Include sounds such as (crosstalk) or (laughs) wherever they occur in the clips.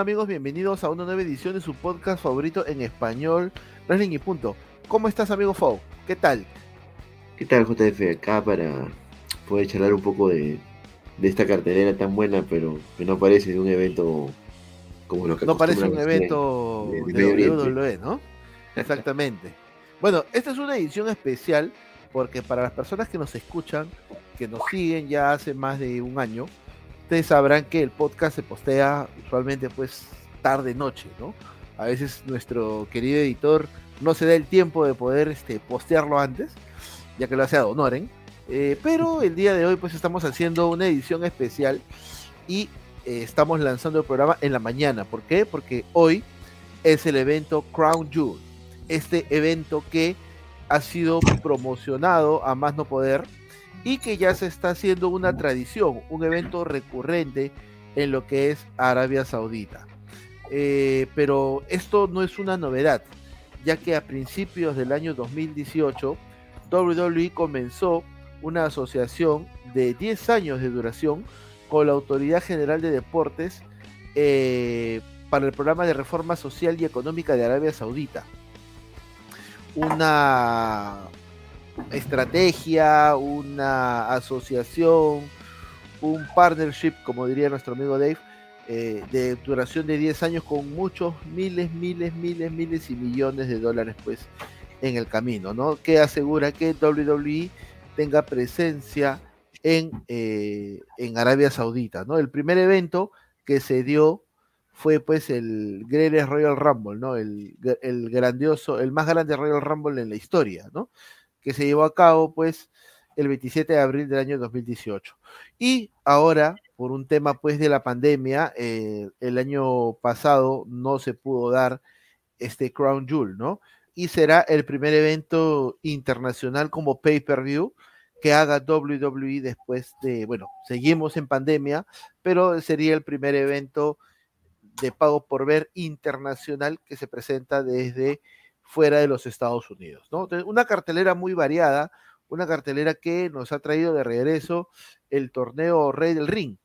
amigos? Bienvenidos a una nueva edición de su podcast favorito en español, Wrestling y Punto. ¿Cómo estás, amigo Fou? ¿Qué tal? ¿Qué tal, JF? Acá para poder charlar un poco de, esta cartelera tan buena, pero que no parece un evento como lo que No parece un evento de, de WWE, ¿no? Exactamente. (laughs) bueno, esta es una edición especial porque para las personas que nos escuchan, que nos siguen ya hace más de un año, ustedes sabrán que el podcast se postea usualmente pues tarde noche, ¿no? A veces nuestro querido editor no se da el tiempo de poder este, postearlo antes, ya que lo hace a Donoren. Eh, pero (laughs) el día de hoy pues estamos haciendo una edición especial y eh, estamos lanzando el programa en la mañana. ¿Por qué? Porque hoy es el evento Crown Jewel. Este evento que ha sido promocionado a más no poder y que ya se está haciendo una tradición, un evento recurrente en lo que es Arabia Saudita. Eh, pero esto no es una novedad, ya que a principios del año 2018 WWE comenzó una asociación de 10 años de duración con la Autoridad General de Deportes eh, para el programa de reforma social y económica de Arabia Saudita. Una estrategia, una asociación, un partnership, como diría nuestro amigo Dave, eh, de duración de 10 años con muchos miles, miles, miles, miles y millones de dólares pues en el camino, ¿no? Que asegura que WWE tenga presencia en, eh, en Arabia Saudita, ¿no? El primer evento que se dio fue pues el Greatest Royal Rumble, ¿no? El, el grandioso, el más grande Royal Rumble en la historia, ¿no? Que se llevó a cabo pues el 27 de abril del año 2018. Y ahora, por un tema pues de la pandemia, eh, el año pasado no se pudo dar este Crown Jewel, ¿no? Y será el primer evento internacional como pay-per-view que haga WWE después de, bueno, seguimos en pandemia, pero sería el primer evento de pago por ver internacional que se presenta desde fuera de los Estados Unidos. ¿no? Una cartelera muy variada, una cartelera que nos ha traído de regreso el torneo Rey del Ring,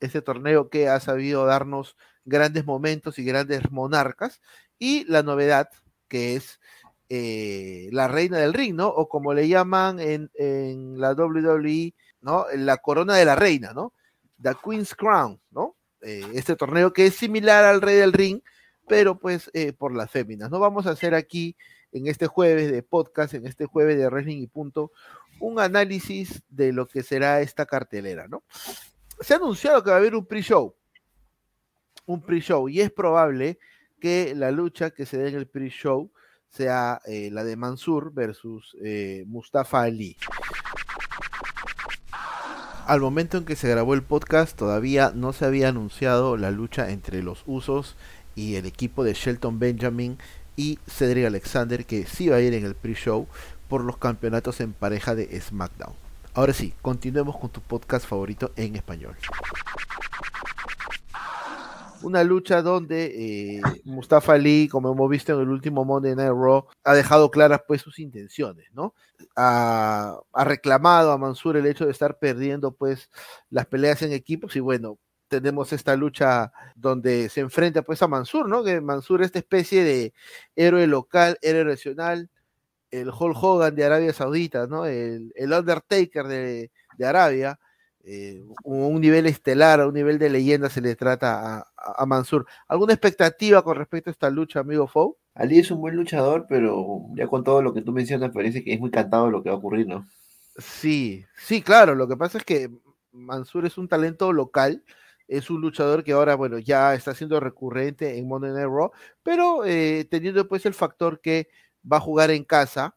ese torneo que ha sabido darnos grandes momentos y grandes monarcas, y la novedad que es eh, la reina del ring, ¿no? O como le llaman en, en, la WWE, ¿no? La corona de la reina, ¿no? The Queen's Crown, ¿no? Eh, este torneo que es similar al Rey del Ring, pero pues eh, por las féminas. No vamos a hacer aquí en este jueves de podcast, en este jueves de Wrestling y Punto, un análisis de lo que será esta cartelera, ¿no? Se ha anunciado que va a haber un pre-show, un pre-show, y es probable que la lucha que se dé en el pre-show sea eh, la de Mansur versus eh, Mustafa Ali. Al momento en que se grabó el podcast, todavía no se había anunciado la lucha entre los usos y el equipo de Shelton Benjamin y Cedric Alexander que sí va a ir en el pre-show por los campeonatos en pareja de SmackDown. Ahora sí, continuemos con tu podcast favorito en español. Una lucha donde eh, Mustafa Ali, como hemos visto en el último Monday Night Raw, ha dejado claras pues sus intenciones, ¿no? Ha, ha reclamado a Mansur el hecho de estar perdiendo pues las peleas en equipos y bueno, tenemos esta lucha donde se enfrenta pues a Mansur, ¿no? Que Mansur es esta especie de héroe local, héroe nacional, el Hulk Hogan de Arabia Saudita, ¿no? El, Undertaker de, Arabia, eh, un nivel estelar, a un nivel de leyenda se le trata a, Mansur. ¿Alguna expectativa con respecto a esta lucha, amigo Fou? Ali es un buen luchador, pero ya con todo lo que tú mencionas parece que es muy cantado lo que va a ocurrir, ¿no? Sí, sí, claro, lo que pasa es que Mansur es un talento local, es un luchador que ahora, bueno, ya está siendo recurrente en Monday Night Raw, pero eh, teniendo pues el factor que va a jugar en casa,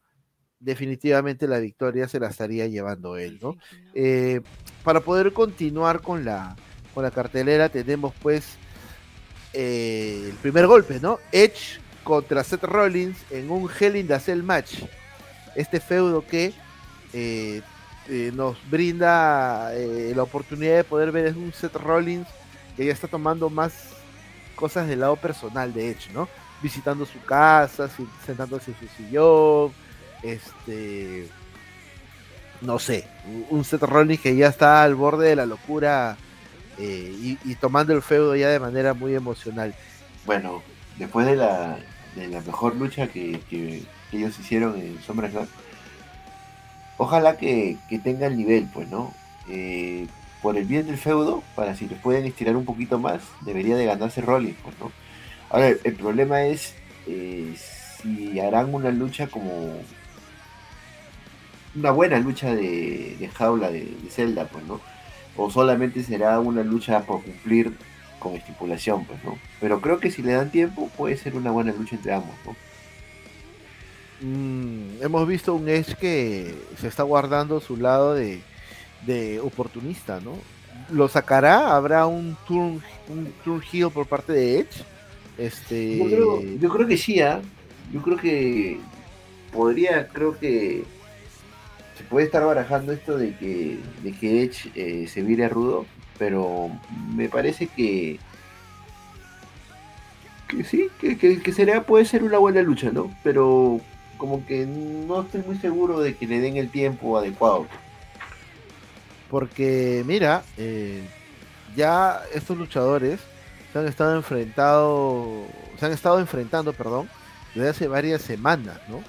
definitivamente la victoria se la estaría llevando él, ¿no? Eh, para poder continuar con la, con la cartelera tenemos pues eh, el primer golpe, ¿no? Edge contra Seth Rollins en un Hell in the Cell match. Este feudo que eh, nos brinda eh, la oportunidad de poder ver es un Seth Rollins que ya está tomando más cosas del lado personal de Edge, ¿no? Visitando su casa, sentándose en su sillón, este, no sé, un Seth Rollins que ya está al borde de la locura eh, y, tomando el feudo ya de manera muy emocional. Bueno, después de la, de la mejor lucha que, ellos hicieron en SummerSlam, ojalá que, que tenga el nivel, pues, ¿no? Eh, por el bien del feudo, para si les pueden estirar un poquito más, debería de ganarse Rollins, pues, ¿no? Ahora, el, problema es eh, si harán una lucha como una buena lucha de, jaula de, de, Zelda, pues, ¿no? O solamente será una lucha por cumplir con estipulación, pues, ¿no? Pero creo que si le dan tiempo, puede ser una buena lucha entre ambos, ¿no? Mm, hemos visto un Edge que se está guardando su lado de, de oportunista, ¿no? ¿Lo sacará? ¿Habrá un turn, un turn heel por parte de Edge? Este... Yo, creo, que sí, ¿ah? Yo creo que podría, creo que se puede estar barajando esto de que, de que Edge eh, se vire rudo, pero me parece que que sí, que, que, sería, puede ser una buena lucha, ¿no? Pero como que no estoy muy seguro de que le den el tiempo adecuado. Porque, mira, eh, ya estos luchadores se han estado enfrentado, se han estado enfrentando, perdón, desde hace varias semanas, ¿no?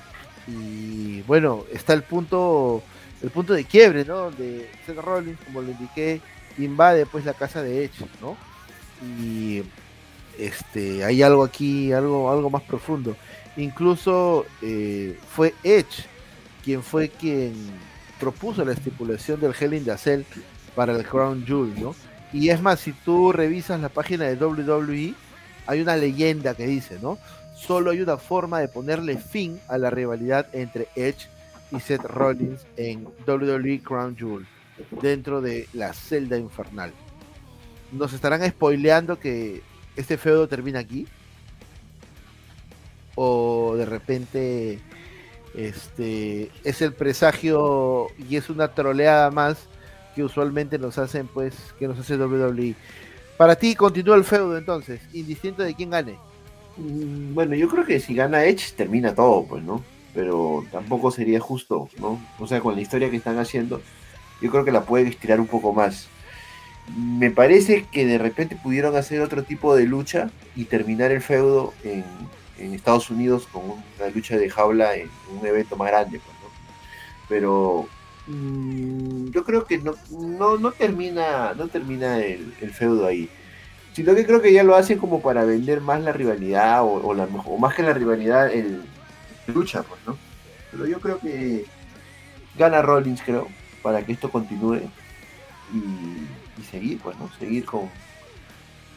Y bueno, está el punto, el punto de quiebre, ¿no? Donde Seth Rollins, como lo indiqué, invade pues la casa de Edge, ¿no? Y este, hay algo aquí, algo, algo más profundo. Incluso eh, fue Edge quien fue quien propuso la estipulación del Hell in the Cell para el Crown Jewel, ¿no? Y es más, si tú revisas la página de WWE, hay una leyenda que dice, ¿no? Solo hay una forma de ponerle fin a la rivalidad entre Edge y Seth Rollins en WWE Crown Jewel, dentro de la celda infernal. Nos estarán spoileando que este feudo termina aquí. O de repente este, es el presagio y es una troleada más que usualmente nos hacen, pues, que nos hace WWE. Para ti continúa el feudo entonces, indistinto de quién gane. Mm, bueno, yo creo que si gana Edge termina todo, pues, ¿no? Pero tampoco sería justo, ¿no? O sea, con la historia que están haciendo, yo creo que la pueden estirar un poco más. Me parece que de repente pudieron hacer otro tipo de lucha y terminar el feudo en, en Estados Unidos con una lucha de jaula en un evento más grande. Pues, Pero mm, yo creo que no, no, termina, no termina el, feudo ahí. Sino que creo que ya lo hacen como para vender más la rivalidad o, la, más que la rivalidad, el lucha, pues, ¿no? Pero yo creo que gana Rollins, creo, para que esto continúe y, y seguir, pues, ¿no? Seguir con,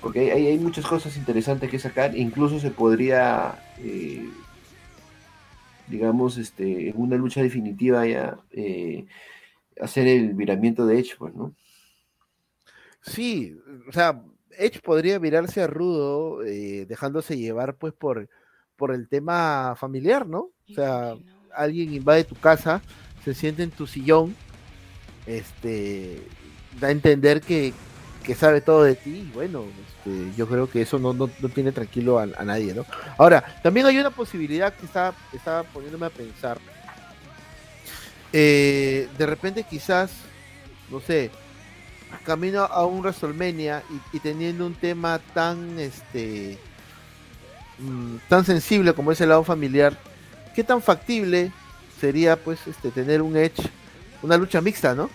porque hay, hay, muchas cosas interesantes que sacar, incluso se podría, eh, digamos, este, en una lucha definitiva ya, eh, hacer el viramiento de Edge, pues, ¿no? Sí, o sea, Edge podría virarse a Rudo, eh, dejándose llevar, pues, por, por el tema familiar, ¿no? O sea, alguien invade tu casa, se siente en tu sillón, este, da a entender que, que sabe todo de ti, y bueno, este, yo creo que eso no, no, tiene tranquilo a, nadie, ¿no? Ahora, también hay una posibilidad que estaba, poniéndome a pensar. Eh, de repente quizás, no sé, camino a un WrestleMania y, teniendo un tema tan este mm, tan sensible como es el lado familiar, ¿qué tan factible sería pues este tener un Edge, una lucha mixta, ¿no?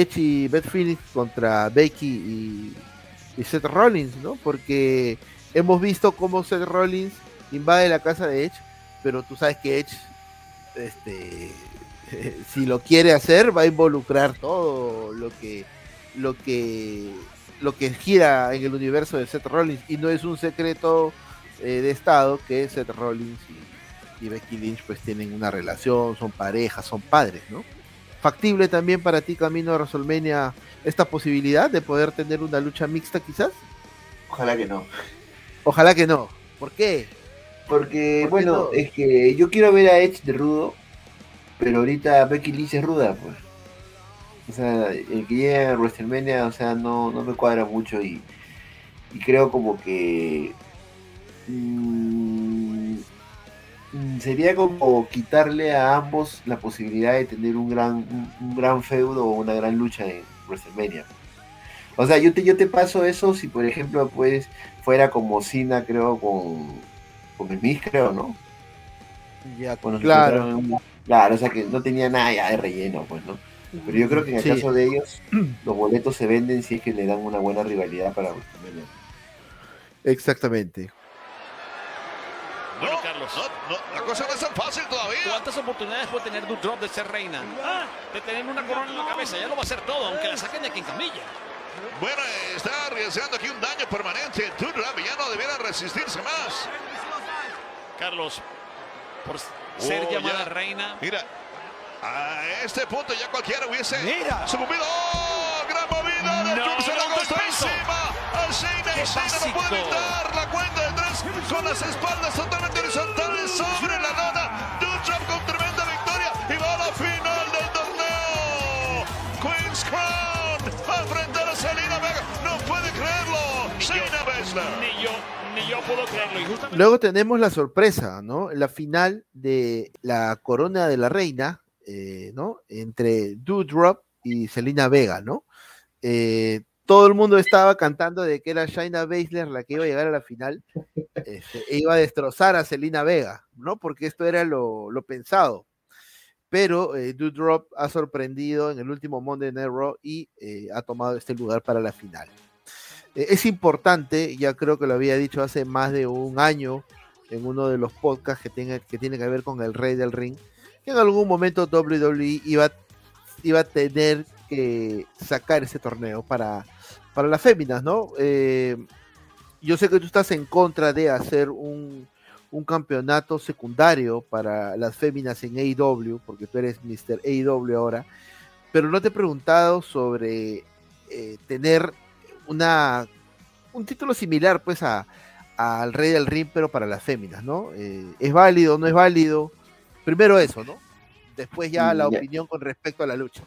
Edge y Beth Phoenix contra Becky y Seth Rollins, ¿no? Porque hemos visto cómo Seth Rollins invade la casa de Edge, pero tú sabes que Edge, este, (laughs) si lo quiere hacer, va a involucrar todo lo que, lo que, lo que gira en el universo de Seth Rollins y no es un secreto eh, de estado que Seth Rollins y, y Becky Lynch pues tienen una relación, son parejas, son padres, ¿no? Factible también para ti, Camino de WrestleMania, esta posibilidad de poder tener una lucha mixta quizás? Ojalá que no. Ojalá que no. ¿Por qué? Porque, bueno, es que yo quiero ver a Edge de rudo, pero ahorita Becky Lynch es ruda, pues. O sea, el que llega a WrestleMania, o sea, no, no me cuadra mucho y, y creo como que... Mmm, Mm, sería como quitarle a ambos la posibilidad de tener un gran, un, gran feudo o una gran lucha en WrestleMania. O sea, yo te, yo te paso eso si, por ejemplo, pues fuera como Cena, creo, con, con Smith, creo, ¿no? Ya, claro. Claro, o sea que no tenía nada ya de relleno, pues, ¿no? Pero yo creo que en el caso de ellos, los boletos se venden si es que le dan una buena rivalidad para WrestleMania. Exactamente. Bueno, Carlos. la cosa no es tan fácil todavía. ¿Cuántas oportunidades puede tener Drop de ser reina? Ah, de tener una corona en la cabeza. Ya lo va a hacer todo, aunque la saquen de aquí en camilla. Bueno, está arriesgando aquí un daño permanente. Drop ya no debiera resistirse más. Carlos, por ser oh, llamada reina. Mira, a este punto ya cualquiera hubiese Mira. sucumbido. ¡Oh! ¡Gran movida! De no, se la costó encima. No puede evitar con las espaldas totalmente horizontales sobre la lona. Dutrap con tremenda victoria y va a la final del torneo. Queen's Crown a enfrentar a Selena Vega. No puede creerlo. Shayna Baszler. Ni yo ni yo puedo creerlo. Luego tenemos la sorpresa, ¿no? La final de la corona de la reina, eh, ¿no? Entre Doudrop y Selena Vega, ¿no? Eh, todo el mundo estaba cantando de que era Shaina Baszler la que iba a llegar a la final este, e iba a destrozar a Selena Vega, ¿no? Porque esto era lo, pensado. Pero eh, Doudrop ha sorprendido en el último Monday Night Raw y eh, ha tomado este lugar para la final. es importante, ya creo que lo había dicho hace más de un año en uno de los podcasts que, tenga, que tiene que ver con el Rey del Ring, que en algún momento WWE iba, iba a tener que sacar ese torneo para, para las féminas, ¿no? Eh, yo sé que tú estás en contra de hacer un, campeonato secundario para las féminas en AEW, porque tú eres Mr. AEW ahora, pero no te he preguntado sobre eh, tener una un título similar pues a al Rey del Ring, pero para las féminas, ¿no? Eh, ¿Es válido, no es válido? Primero eso, ¿no? Después ya la opinión con respecto a la lucha.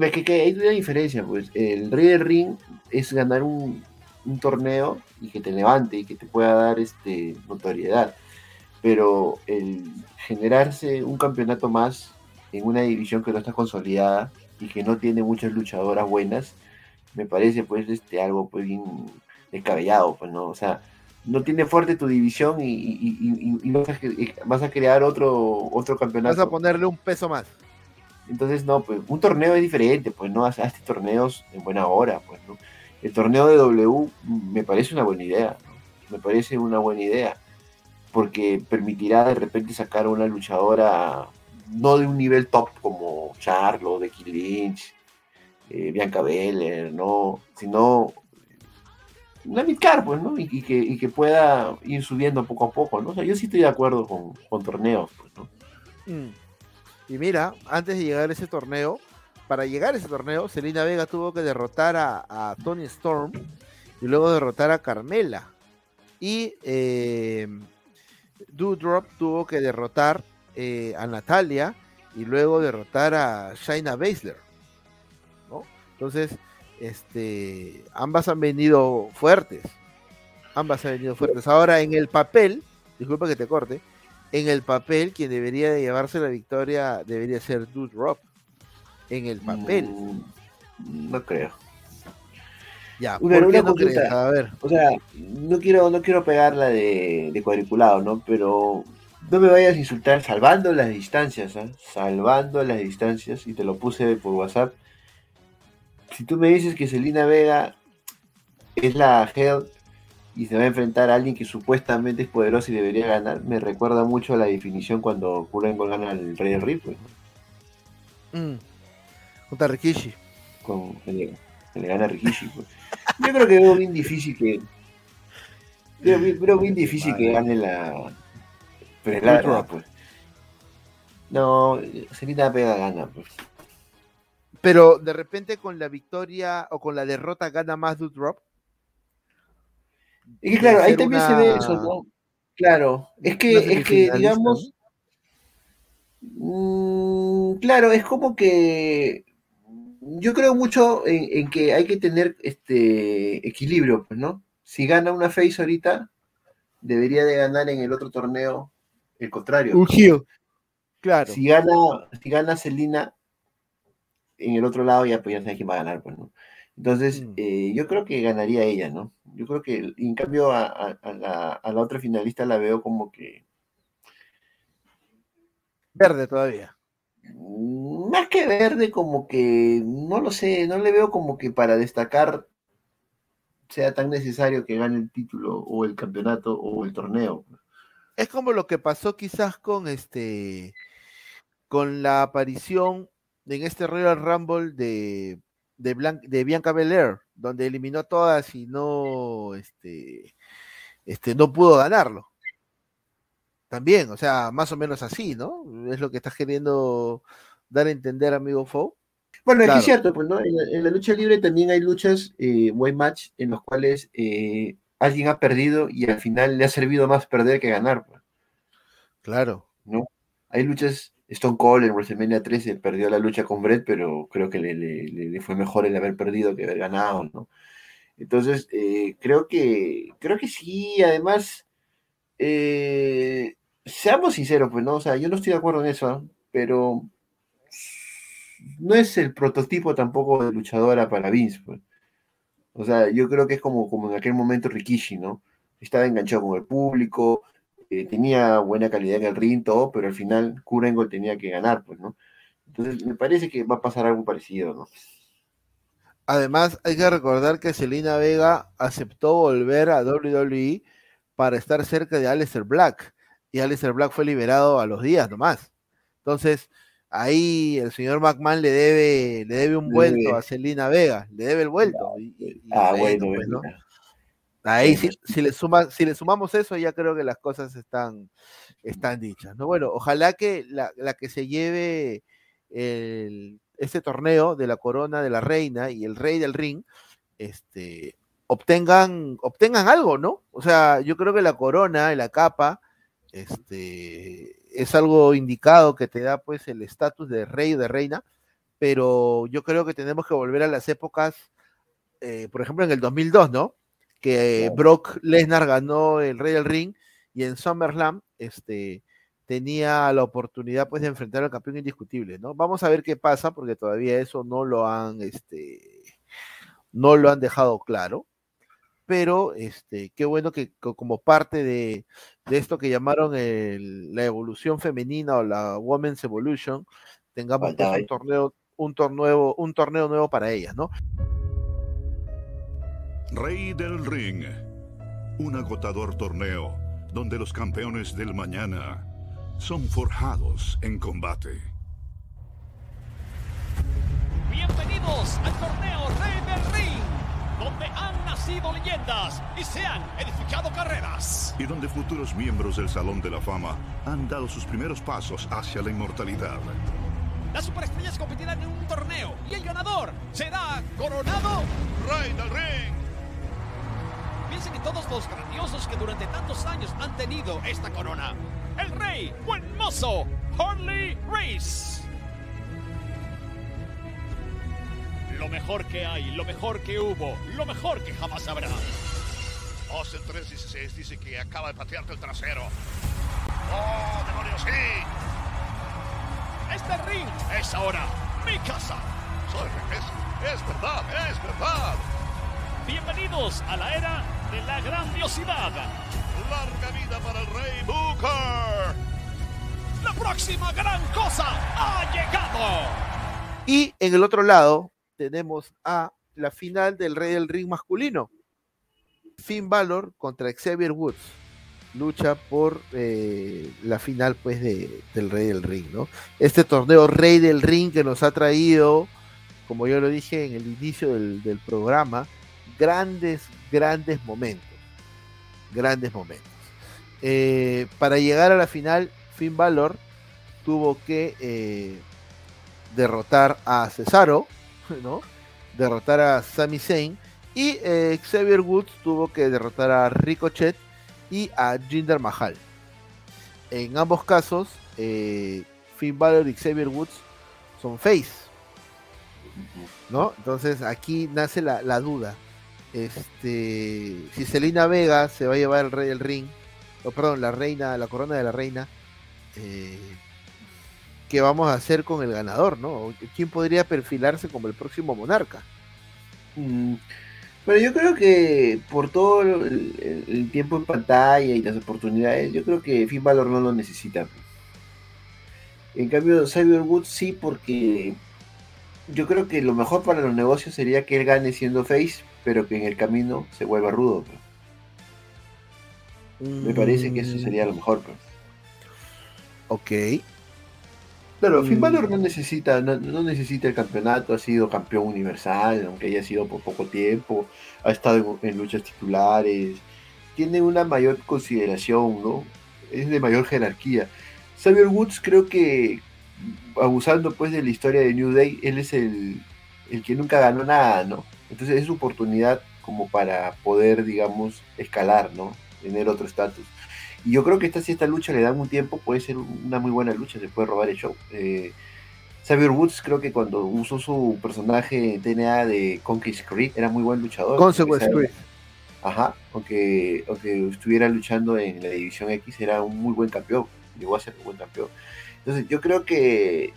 Es que, hay una diferencia, pues. El Rey del Ring es ganar un, torneo y que te levante y que te pueda dar este notoriedad. Pero el generarse un campeonato más en una división que no está consolidada y que no tiene muchas luchadoras buenas, me parece pues este algo pues bien descabellado, pues no, o sea, no tiene fuerte tu división y, vas, a, crear otro, otro campeonato. Vas a ponerle un peso más. Entonces, no, pues un torneo es diferente, pues no, hazte torneos en buena hora, pues, ¿no? El torneo de W me parece una buena idea, me parece una buena idea, porque permitirá de repente sacar a una luchadora no de un nivel top como Charlo, Becky Lynch, eh, Bianca Belair, no, sino una midcar, pues, ¿no? Y, que, que, pueda ir subiendo poco a poco, ¿no? O sea, yo sí estoy de acuerdo con, torneos, pues, ¿no? Mm. Y mira, antes de llegar a ese torneo, para llegar a ese torneo, Selena Vega tuvo que derrotar a, Tony Storm y luego derrotar a Carmela. Y eh, Doudrop tuvo que derrotar eh, a Natalia y luego derrotar a Shaina Baszler. Entonces, este, ambas han venido fuertes. Ambas han venido fuertes. Ahora, en el papel, disculpa que te corte, en el papel, quien debería de llevarse la victoria debería ser Dude Rock. En el papel. Mm, no creo. Ya, ¿por qué no crees? A ver. O sea, no quiero, no quiero pegarla de, de cuadriculado, ¿no? Pero no me vayas a insultar salvando las distancias, ¿eh? Salvando las distancias, y te lo puse por WhatsApp si tú me dices que Selina Vega es la Hell y se va a enfrentar a alguien que supuestamente es poderoso y debería ganar, me recuerda mucho a la definición cuando Kurt gana al Rey del Ring. Pues. Mm. Contra Rikishi. Con, le, gana a Rikishi. Pues. Yo creo que veo bien difícil que. Veo, bien difícil que gane la. Pero pues. No, Selina Vega gana, pues. Pero de repente con la victoria o con la derrota gana más Dude Drop. Es que claro, ahí también se ve eso, ¿no? Claro, es que, es que digamos, mm, claro, es como que yo creo mucho en, que hay que tener este equilibrio, pues, ¿no? Si gana una face ahorita, debería de ganar en el otro torneo el contrario. Un giro. Claro. Si gana, si gana Celina, en el otro lado ya, pues ya sabes quién va a ganar, pues, ¿no? Entonces, mm. eh, yo creo que ganaría ella, ¿no? Yo creo que, en cambio, a, la, a la otra finalista la veo como que... Verde todavía. Mm, más que verde, como que, no lo sé, no le veo como que para destacar sea tan necesario que gane el título o el campeonato o el torneo. Es como lo que pasó quizás con este, con la aparición en este Royal Rumble de, de, Bianca Belair, donde eliminó a todas y no, este, este, no pudo ganarlo. También, o sea, más o menos así, ¿no? Es lo que estás queriendo dar a entender, amigo Fou. Bueno, es cierto, pues, ¿no? En la, lucha libre también hay luchas, eh, buen match, en los cuales eh, alguien ha perdido y al final le ha servido más perder que ganar. Pues. Claro. ¿No? Hay luchas Stone Cold en WrestleMania 13 perdió la lucha con Brett, pero creo que le, fue mejor el haber perdido que haber ganado, ¿no? Entonces, eh, creo que creo que sí, además, eh, seamos sinceros, pues, ¿no? O sea, yo no estoy de acuerdo en eso, pero no es el prototipo tampoco de luchadora para Vince, pues. O sea, yo creo que es como, como en aquel momento Rikishi, ¿no? Estaba enganchado con el público, eh, tenía buena calidad en el ring, todo, pero al final Kurengo tenía que ganar, pues, ¿no? Entonces me parece que va a pasar algo parecido, ¿no? Además, hay que recordar que Selina Vega aceptó volver a WWE para estar cerca de Aleister Black. Y Aleister Black fue liberado a los días nomás. Entonces, ahí el señor McMahon le debe, le debe un vuelto a Selina Vega, le debe el vuelto. ah, bueno, pues, Ahí si, le suma, si le sumamos eso, ya creo que las cosas están, están dichas. ¿no? Bueno, ojalá que la, que se lleve este torneo de la corona de la reina y el rey del ring, este, obtengan, obtengan algo, ¿no? O sea, yo creo que la corona y la capa, este, es algo indicado que te da pues el estatus de rey o de reina, pero yo creo que tenemos que volver a las épocas, eh, por ejemplo, en el 2002, ¿no? Que Brock Lesnar ganó el Rey del Ring y en SummerSlam este, tenía la oportunidad pues de enfrentar al campeón indiscutible, ¿no? Vamos a ver qué pasa porque todavía eso no lo han, este, no lo han dejado claro, pero este, qué bueno que, como parte de, esto que llamaron la evolución femenina o la Women's Evolution, tengamos pues, un torneo, un torneo, un torneo nuevo para ellas, ¿no? Rey del Ring, un agotador torneo donde los campeones del mañana son forjados en combate. Bienvenidos al torneo Rey del Ring, donde han nacido leyendas y se han edificado carreras. Y donde futuros miembros del Salón de la Fama han dado sus primeros pasos hacia la inmortalidad. Las superestrellas competirán en un torneo y el ganador será coronado Rey del Ring todos los grandiosos que durante tantos años han tenido esta corona. El rey, buen mozo, Harley Race. Lo mejor que hay, lo mejor que hubo, lo mejor que jamás habrá. Austin 316 dice que acaba de patearte el trasero. ¡Oh, demonios, sí! Este ring es ahora mi casa. Soy es, es verdad, es verdad. Bienvenidos a la era de la grandiosidad. Larga vida para el Rey Booker. La próxima gran cosa ha llegado. Y en el otro lado tenemos a la final del Rey del Ring masculino. Finn Balor contra Xavier Woods. Lucha por eh, la final pues del Rey del Ring, ¿no? Este torneo Rey del Ring que nos ha traído, como yo lo dije en el inicio del, del programa, grandes, grandes momentos. Grandes momentos. Eh, para llegar a la final, Finn Balor tuvo que eh, derrotar a Cesaro, (laughs) ¿no? Derrotar a Sami Zayn y eh, Xavier Woods tuvo que derrotar a Ricochet y a Jinder Mahal. En ambos casos, Finn Balor y Xavier Woods son face, ¿no? Entonces aquí nace la duda este, si Selina Vega se va a llevar el rey del ring, o perdón, la reina, la corona de la reina, eh, ¿qué vamos a hacer con el ganador, no? ¿Quién podría perfilarse como el próximo monarca? Mm, pero yo creo que por todo el, tiempo en pantalla y las oportunidades, yo creo que Finn Balor no lo necesita. En cambio, Xavier Woods sí, porque yo creo que lo mejor para los negocios sería que él gane siendo face, pero que en el camino se vuelva rudo. Me parece que eso sería lo mejor. Pues. Ok. Claro, Finn Balor no necesita, no, necesita el campeonato, ha sido campeón universal, aunque haya sido por poco tiempo, ha estado en, luchas titulares, tiene una mayor consideración, ¿no? Es de mayor jerarquía. Xavier Woods creo que, abusando pues de la historia de New Day, él es el, el que nunca ganó nada, ¿no? Entonces es su oportunidad como para poder, digamos, escalar, ¿no? Tener otro estatus. Y yo creo que esta, si esta lucha le dan un tiempo, puede ser una muy buena lucha, se puede robar el show. Eh, Xavier Woods creo que cuando usó su personaje en TNA de Conquest Creed era muy buen luchador. Consequence Creed. Ajá, aunque, aunque estuviera luchando en la División X, era un muy buen campeón. Llegó a ser un buen campeón. Entonces yo creo que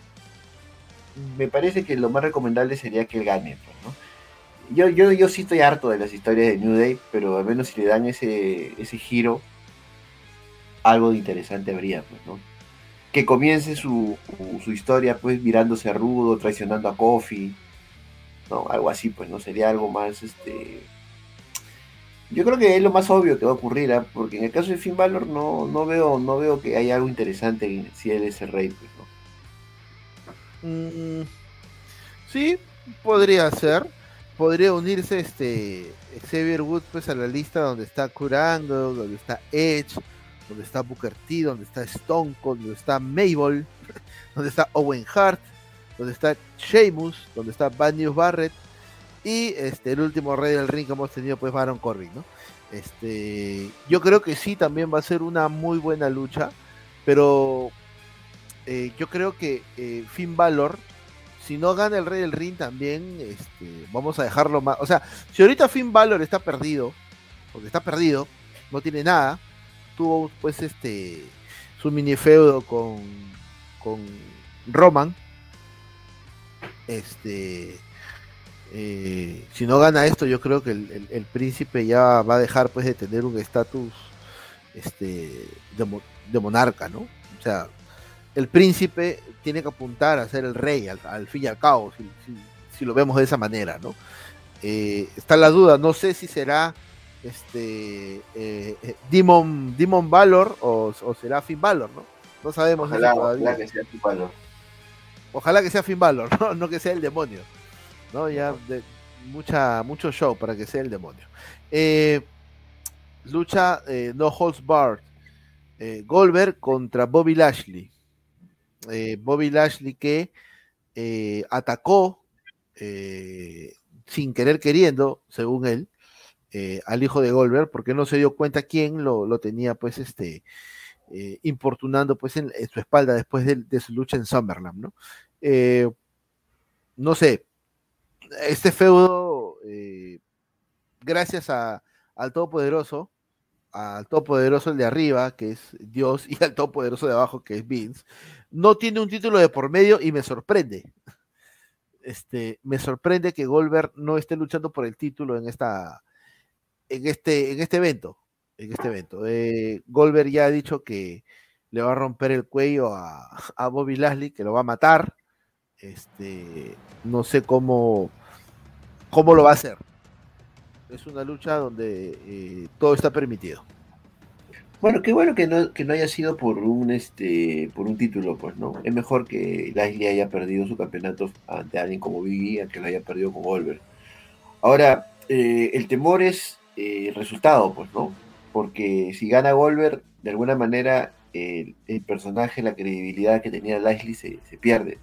me parece que lo más recomendable sería que él gane, pues, ¿no? Yo, yo, yo sí estoy harto de las historias de New Day, pero al menos si le dan ese, ese giro, algo de interesante habría, pues, ¿no? Que comience su, historia, pues, mirándose a Rudo, traicionando a Kofi, ¿no? Algo así, pues, ¿no? Sería algo más, este... Yo creo que es lo más obvio que va a ocurrir, ¿ah? porque en el caso de Finn Balor no, no, veo, no veo que haya algo interesante si él es el rey, pues, ¿no? Mm, sí, podría ser. Podría unirse este Xavier Woods pues a la lista donde está Curando, donde está Edge, donde está Booker T, donde está Stone Cold, donde está Mabel, (laughs) donde está Owen Hart, donde está Sheamus, donde está Bad News Barrett y este el último rey del ring que hemos tenido pues Baron Corbin, ¿no? Este, yo creo que sí también va a ser una muy buena lucha, pero eh, yo creo que eh, Finn Balor si no gana el Rey del Ring también, este, vamos a dejarlo más. O sea, si ahorita Finn Balor está perdido, porque está perdido, no tiene nada, tuvo pues este su mini feudo con, con Roman. Este eh, si no gana esto, yo creo que el, príncipe ya va a dejar pues de tener un estatus este de, monarca, ¿no? O sea, el príncipe tiene que apuntar a ser el rey al, fin y al cabo, si, lo vemos de esa manera, ¿no? Eh, está la duda, no sé si será este eh, eh, Demon, Demon Valor o, será Finn Valor, ¿no? No sabemos ojalá, Ojalá que sea Finn Valor. Ojalá que sea Finn Valor, (laughs) ¿no? no que sea el demonio. ¿no? Ya de, mucha, mucho show para que sea el demonio. Eh, lucha No Holds Barred. Goldberg contra Bobby Lashley. Bobby Lashley que atacó sin querer queriendo, según él, eh, al hijo de Goldberg, porque no se dio cuenta quién lo, tenía, pues, este, eh, importunando, pues, en, su espalda después de, su lucha en Summerland, ¿no? Eh, no sé, este feudo, gracias a, al Todopoderoso, al Todopoderoso el de arriba, que es Dios, y al Todopoderoso de abajo, que es Vince, no tiene un título de por medio y me sorprende. Este, me sorprende que Goldberg no esté luchando por el título en esta, en este, en este evento. En este evento. Eh, Goldberg ya ha dicho que le va a romper el cuello a, Bobby Lashley, que lo va a matar. Este, no sé cómo, cómo lo va a hacer. Es una lucha donde eh, todo está permitido. Bueno, qué bueno que no, que no haya sido por un este por un título, pues, ¿no? Es mejor que Lashley haya perdido su campeonato ante alguien como Biggie, que lo haya perdido con Goldberg. Ahora, eh, el temor es eh, resultado, pues, ¿no? Porque si gana Goldberg, de alguna manera el, personaje, la credibilidad que tenía Lashley se, pierde.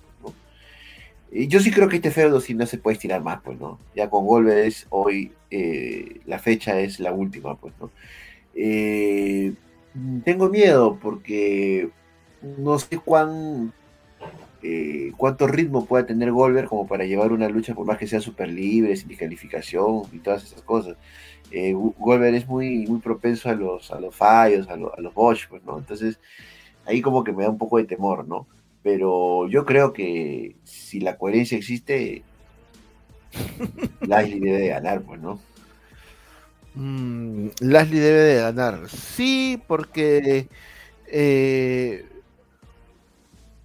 Y yo sí creo que este feudo sí no se puede estirar más, pues, ¿no? Ya con Goldberg es hoy, eh, la fecha es la última, pues, ¿no? Eh, tengo miedo porque no sé cuán cuánto ritmo puede tener Goldberg como para llevar una lucha por más que sea súper libre, sin descalificación y todas esas cosas eh, es muy, muy propenso a los, a los fallos, a, a los Bosch, pues, ¿no? Entonces, ahí como que me da un poco de temor, ¿no? Pero yo creo que si la coherencia existe, (laughs) Lashley debe de ganar, pues, ¿no? Mm, Lashley debe de ganar. Sí, porque. Eh,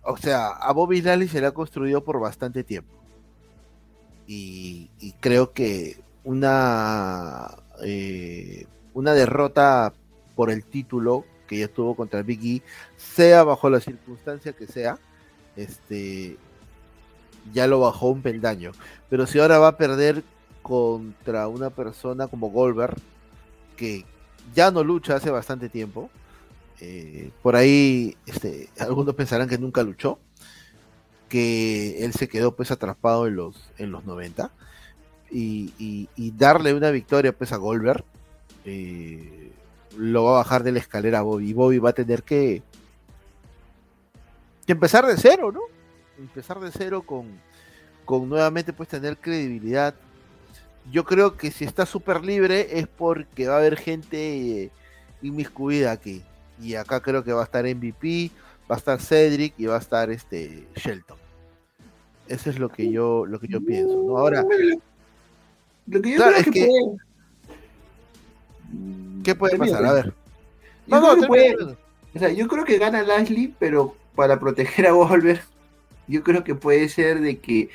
o sea, a Bobby Lashley se le ha construido por bastante tiempo. Y, creo que una. Eh, una derrota por el título que ya estuvo contra Big E, sea bajo la circunstancia que sea, este, ya lo bajó un peldaño. Pero si ahora va a perder contra una persona como Goldberg, que ya no lucha hace bastante tiempo, eh, por ahí este, algunos pensarán que nunca luchó, que él se quedó pues atrapado en los, en los 90, y, darle una victoria pues a Goldberg, eh, lo va a bajar de la escalera a Bobby. Bobby va a tener que, que empezar de cero, ¿no? Empezar de cero con, con nuevamente pues tener credibilidad. Yo creo que si está súper libre es porque va a haber gente inmiscuida aquí. Y acá creo que va a estar MVP, va a estar Cedric y va a estar este Shelton. Eso es lo que yo, lo que yo pienso. ¿no? Ahora, lo que yo creo es que, ¿Qué puede pasar? A ver. Yo, no, creo que yo creo que gana Lashley, pero para proteger a Wolver, yo creo que puede ser de que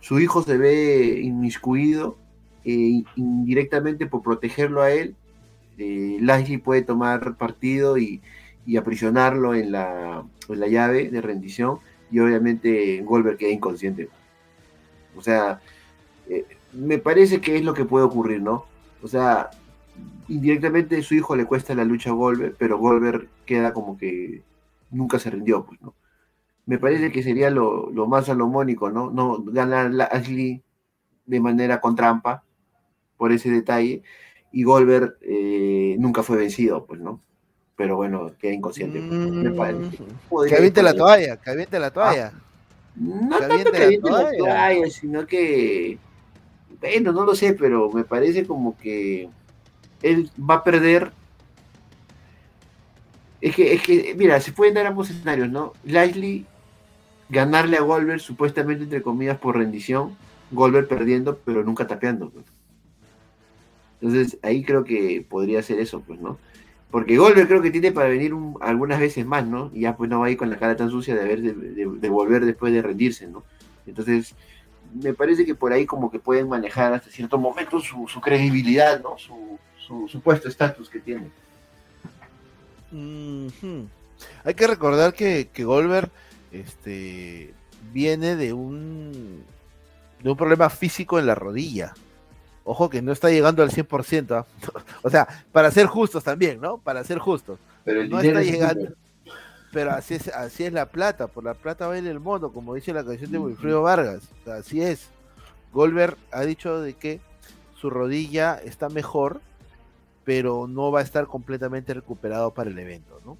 su hijo se ve inmiscuido eh, indirectamente por protegerlo a él. Eh, puede tomar partido y, aprisionarlo en la, la, llave de rendición y obviamente Goldberg queda inconsciente. O sea, eh, me parece que es lo que puede ocurrir, ¿no? O sea, indirectamente su hijo le cuesta la lucha a Goldberg, pero Goldberg queda como que nunca se rindió, pues, ¿no? Me parece que sería lo, más salomónico, ¿no? No ganar la Ashley de manera con trampa, por ese detalle, y Goldberg eh, nunca fue vencido, pues, ¿no? Pero bueno, queda inconsciente. Pues, que aviente la toalla, que aviente la toalla. no tanto que aviente la toalla, sino que, bueno, no lo sé, pero me parece como que él va a perder. Es que, es que, mira, se pueden dar ambos escenarios, ¿no? Lashley ganarle a Goldberg, supuestamente entre comillas por rendición, Goldberg perdiendo, pero nunca tapeando. Pues. Entonces, ahí creo que podría ser eso, pues, ¿no? Porque Goldberg creo que tiene para venir algunas veces más, ¿no? Y ya pues no va a ir con la cara tan sucia de, haber, de, volver después de rendirse, ¿no? Entonces, me parece que por ahí como que pueden manejar hasta cierto momento su, su credibilidad, ¿no? Su, su supuesto estatus que tiene. Hay que recordar que, que Goldberg este, viene de un, de un problema físico en la rodilla. Ojo que no está llegando al 100%. ¿ah? (laughs) o sea, para ser justos también, ¿no? Para ser justos. Pero no está llegando. Pero así es, así es la plata. Por la plata va el mono, como dice la canción de Wilfredo Vargas. así es. Goldberg ha dicho de que su rodilla está mejor pero no va a estar completamente recuperado para el evento, ¿no?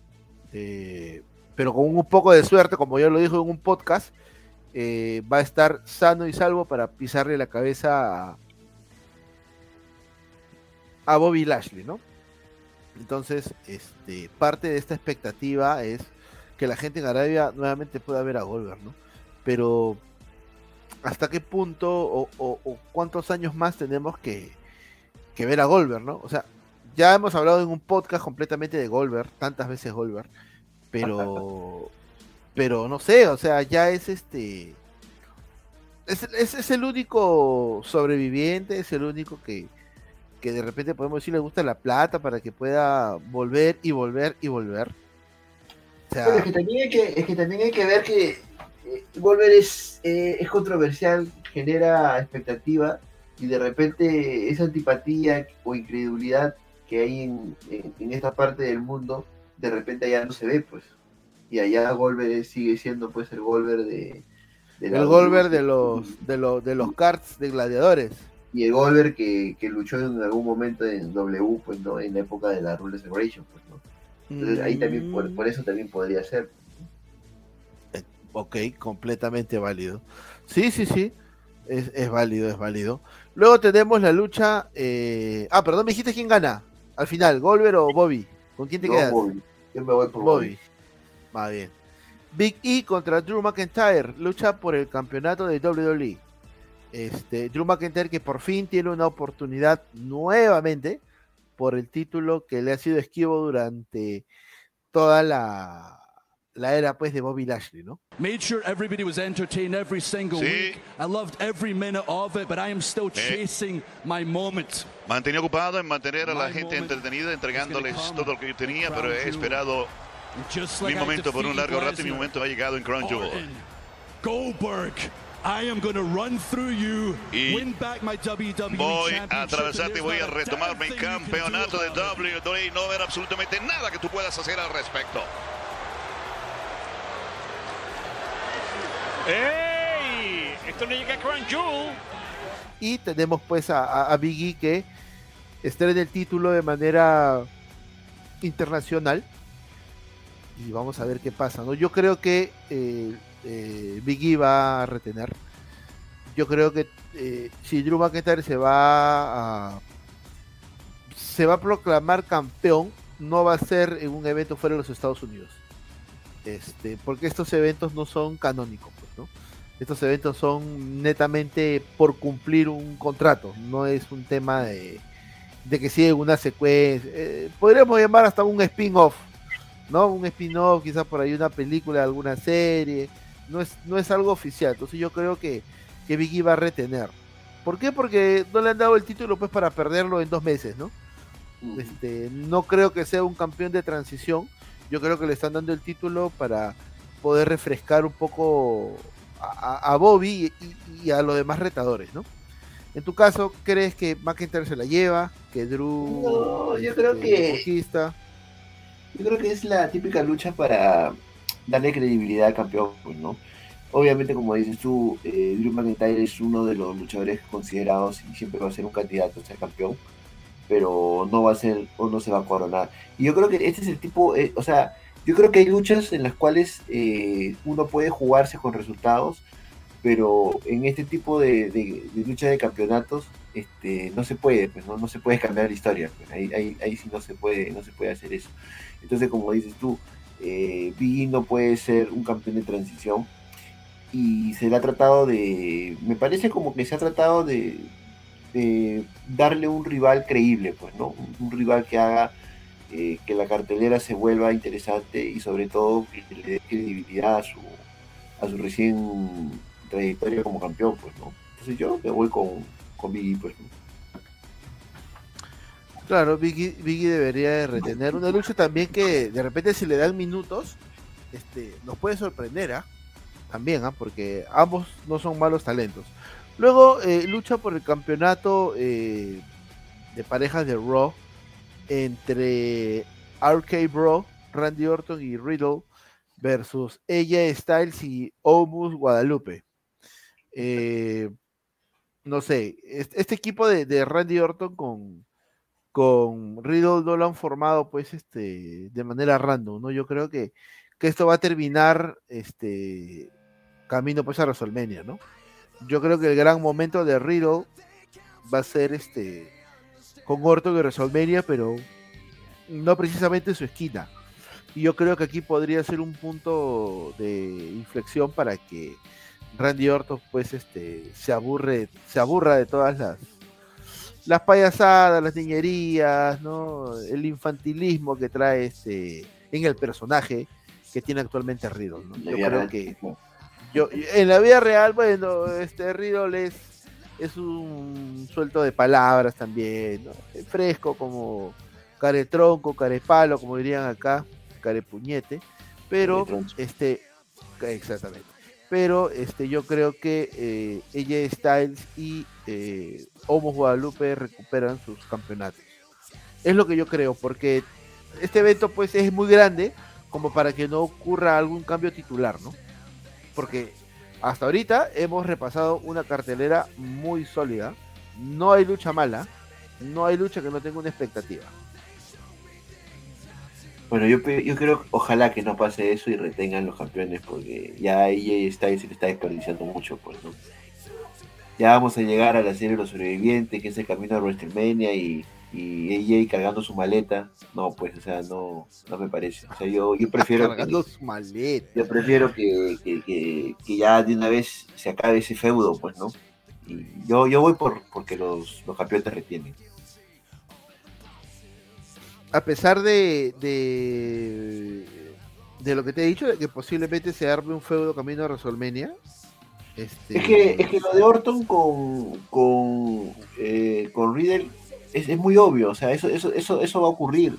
Eh, pero con un poco de suerte, como yo lo dijo en un podcast, eh, va a estar sano y salvo para pisarle la cabeza a, Bobby Lashley, ¿no? Entonces, este, parte de esta expectativa es que la gente en Arabia nuevamente pueda ver a Goldberg, ¿no? Pero hasta qué punto o, cuántos años más tenemos que, que ver a Goldberg, ¿no? O sea, ya hemos hablado en un podcast completamente de Goldberg, tantas veces Goldberg, pero, (laughs) pero no sé, o sea, ya es este, es, es, el único sobreviviente, es el único que, que de repente podemos decir le gusta la plata para que pueda volver y volver y volver. es, que también hay que, ver que eh, Volver es, eh, es controversial, genera expectativa y de repente esa antipatía o incredulidad que hay en, esta parte del mundo, de repente allá no se ve, pues. Y allá Golver sigue siendo pues el Golver de, el Golver de los de los de los cards de gladiadores. Y el Golver que, luchó en algún momento en W, pues no, en la época de la Rule Celebration, pues no. Entonces ahí también por, por, eso también podría ser. Eh, ok, completamente válido. Sí, sí, sí. Es, es válido, es válido. Luego tenemos la lucha. Eh... Ah, perdón, me dijiste quién gana. Al final, ¿Golver o Bobby? ¿Con quién te quedas? Bobby. Yo me voy por Bobby. Va bien. Big E contra Drew McIntyre. Lucha por el campeonato de WWE. Este, Drew McIntyre que por fin tiene una oportunidad nuevamente por el título que le ha sido esquivo durante toda la, la era pues de Bobby Lashley, ¿no? Made sure everybody was entertained every single sí. week. I loved every minute of it, but I am still chasing eh. my moment. Mantenía ocupado en mantener a la my gente entretenida, entregándoles todo lo que tenía, pero he esperado like mi momento por un largo rato y mi momento ha llegado en Crown Jewel. Goldberg. I am going to run through you, y win back my WWE voy a atravesarte y voy a retomar mi campeonato de WWE no ver absolutamente nada que tú puedas hacer al respecto. ¡Ey! Esto no llega a Crown Jewel. Y tenemos pues a, a, Biggie que estrena el título de manera internacional. Y vamos a ver qué pasa. ¿no? Yo creo que eh, eh, Biggie va a retener. Yo creo que eh, si Drew McIntyre se va a se va a proclamar campeón, no va a ser en un evento fuera de los Estados Unidos. Este, porque estos eventos no son canónicos. Estos eventos son netamente por cumplir un contrato, no es un tema de, que sigue una secuencia. Eh, podríamos llamar hasta un spin-off, ¿no? Un spin-off, quizás por ahí una película, alguna serie. No es, no es algo oficial. Entonces yo creo que, que Biggie va a retener. ¿Por qué? Porque no le han dado el título pues para perderlo en dos meses, ¿no? Este, no creo que sea un campeón de transición. Yo creo que le están dando el título para poder refrescar un poco a, Bobby y, a los demás retadores, ¿no? En tu caso, ¿crees que McIntyre se la lleva? ¿Que Drew no, yo creo que Yo creo que es la típica lucha para darle credibilidad al campeón, ¿no? Obviamente, como dices tú, eh, Drew McIntyre es uno de los luchadores considerados y siempre va a ser un candidato a ser campeón, pero no va a ser o no se va a coronar. Y yo creo que este es el tipo, eh, o sea, yo creo que hay luchas en las cuales eh, uno puede jugarse con resultados, pero en este tipo de, de, de lucha de campeonatos este, no se puede, pues, ¿no? se puede cambiar la historia, pues, ahí, ahí, sí no se puede, no se puede hacer eso. Entonces, como dices tú, eh, no puede ser un campeón de transición y se le ha tratado de, me parece como que se ha tratado de darle un rival creíble, pues, ¿no? un rival que haga eh, que la cartelera se vuelva interesante y sobre todo que le dé credibilidad a su, a su recién trayectoria como campeón, pues, ¿no? Entonces yo me voy con, con Biggie, pues. Claro, Biggie, debería de retener una lucha también que de repente si le dan minutos, este, nos puede sorprender, ¿ah? También, ¿ah? Porque ambos no son malos talentos. Luego eh, lucha por el campeonato eh, de parejas de Raw entre RK Bro, Randy Orton y Riddle versus ella Styles y Omus Guadalupe. Eh, no sé, este, equipo de, Randy Orton con, con Riddle no lo han formado pues este de manera random, ¿no? Yo creo que, que esto va a terminar este camino pues a WrestleMania, ¿no? Yo creo que el gran momento de Riddle va a ser este con Orton y WrestleMania, pero no precisamente en su esquina. Y yo creo que aquí podría ser un punto de inflexión para que Randy Orton pues este se aburre, se aburra de todas las las payasadas, las niñerías, ¿no? el infantilismo que trae este en el personaje que tiene actualmente Riddle, Yo creo que yo en la vida real, bueno, este Riddle es es un suelto de palabras también, fresco como caretronco, carepalo, como dirían acá, carepuñete, pero este, exactamente, pero este, yo creo que eh, ella Styles y eh, Homos Guadalupe recuperan sus campeonatos. Es lo que yo creo, porque este evento pues es muy grande como para que no ocurra algún cambio titular, ¿no? Porque hasta ahorita hemos repasado una cartelera muy sólida. No hay lucha mala. No hay lucha que no tenga una expectativa. Bueno, yo, yo creo, ojalá que no pase eso y retengan los campeones, porque ya ahí está se está desperdiciando mucho, pues, ¿no? Ya vamos a llegar a la serie de los sobrevivientes, que es el camino a WrestleMania y y AJ cargando su maleta, no, pues, o sea, no, no me parece. O sea, yo, yo prefiero. cargando su maleta. Yo prefiero que, que, que, ya de una vez se acabe ese feudo, pues, ¿no? Y yo, yo voy por porque los, los campeones retienen. A pesar de, de, de lo que te he dicho, de que posiblemente se arme un feudo camino a WrestleMania. Este... Es, que, es que lo de Orton con, con, eh, con Riddle es, es, muy obvio, o sea, eso, eso, eso, eso va a ocurrir.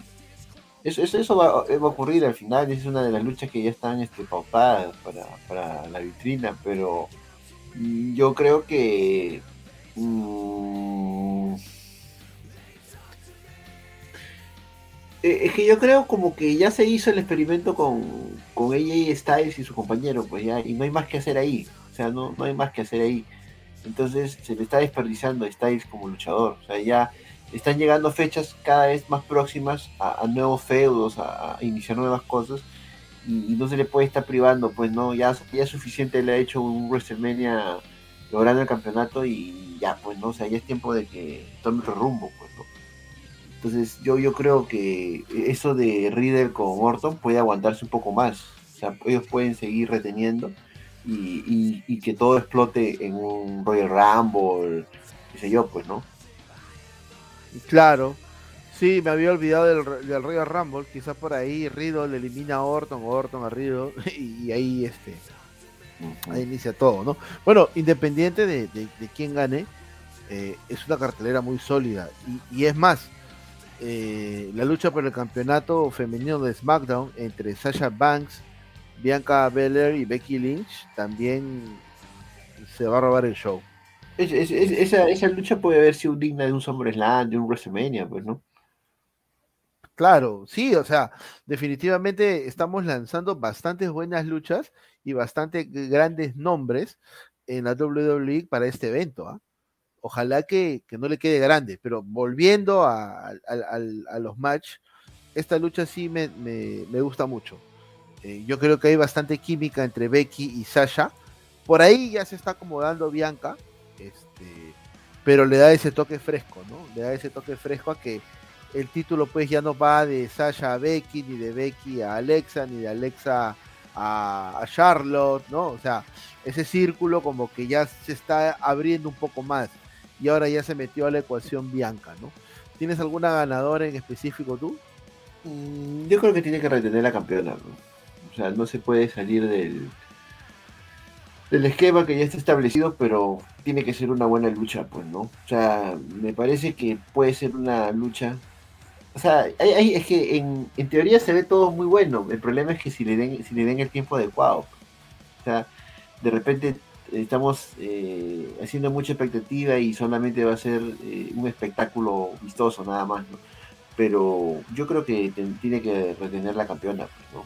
Eso, eso, eso va, va, a ocurrir al final, es una de las luchas que ya están este, pautadas para, para la vitrina, pero yo creo que mmm, es que yo creo como que ya se hizo el experimento con, con AJ Styles y su compañero, pues ya, y no hay más que hacer ahí. O sea, no, no hay más que hacer ahí. Entonces se le está desperdiciando a Styles como luchador. O sea, ya están llegando fechas cada vez más próximas a, nuevos feudos, a, iniciar nuevas cosas. Y, no se le puede estar privando, pues no, ya, ya suficiente le ha hecho un WrestleMania logrando el campeonato y ya, pues no, o sea, ya es tiempo de que tome otro rumbo, pues no. Entonces yo, yo creo que eso de Riddle con Orton puede aguantarse un poco más. O sea, ellos pueden seguir reteniendo y, que todo explote en un Royal Rumble, qué sé yo, pues, ¿no? Claro. Sí, me había olvidado del, del Royal Rumble. Quizás por ahí Riddle elimina a Orton, Orton a Riddle, (laughs) y ahí este ahí inicia todo, ¿no? Bueno, independiente de, de, quién gane, eh, es una cartelera muy sólida. Y, es más, eh, la lucha por el campeonato femenino de SmackDown entre Sasha Banks, Bianca Belair y Becky Lynch también se va a robar el show. Esa, esa, lucha puede haber sido digna de un SummerSlam, de un WrestleMania, pues, ¿no? Claro, sí, o sea, definitivamente estamos lanzando bastantes buenas luchas y bastante grandes nombres en la WWE para este evento. ¿ah? Ojalá que, no le quede grande, pero volviendo a, los match, esta lucha sí me, gusta mucho. Eh, yo creo que hay bastante química entre Becky y Sasha. Por ahí ya se está acomodando Bianca, este, pero le da ese toque fresco, ¿no? Le da ese toque fresco a que el título pues ya no va de Sasha a Becky, ni de Becky a Alexa, ni de Alexa a, Charlotte, ¿no? O sea, ese círculo como que ya se está abriendo un poco más y ahora ya se metió a la ecuación Bianca, ¿no? ¿Tienes alguna ganadora en específico tú? Mm, yo creo que tiene que retener la campeona, ¿no? O sea, no se puede salir del, del esquema que ya está establecido, pero tiene que ser una buena lucha, pues, ¿no? O sea, me parece que puede ser una lucha o sea, es que en, teoría se ve todo muy bueno. El problema es que si le den, si le den el tiempo adecuado. O sea, de repente estamos eh, haciendo mucha expectativa y solamente va a ser eh, un espectáculo vistoso nada más, ¿no? Pero yo creo que tiene que retener la campeona, ¿no?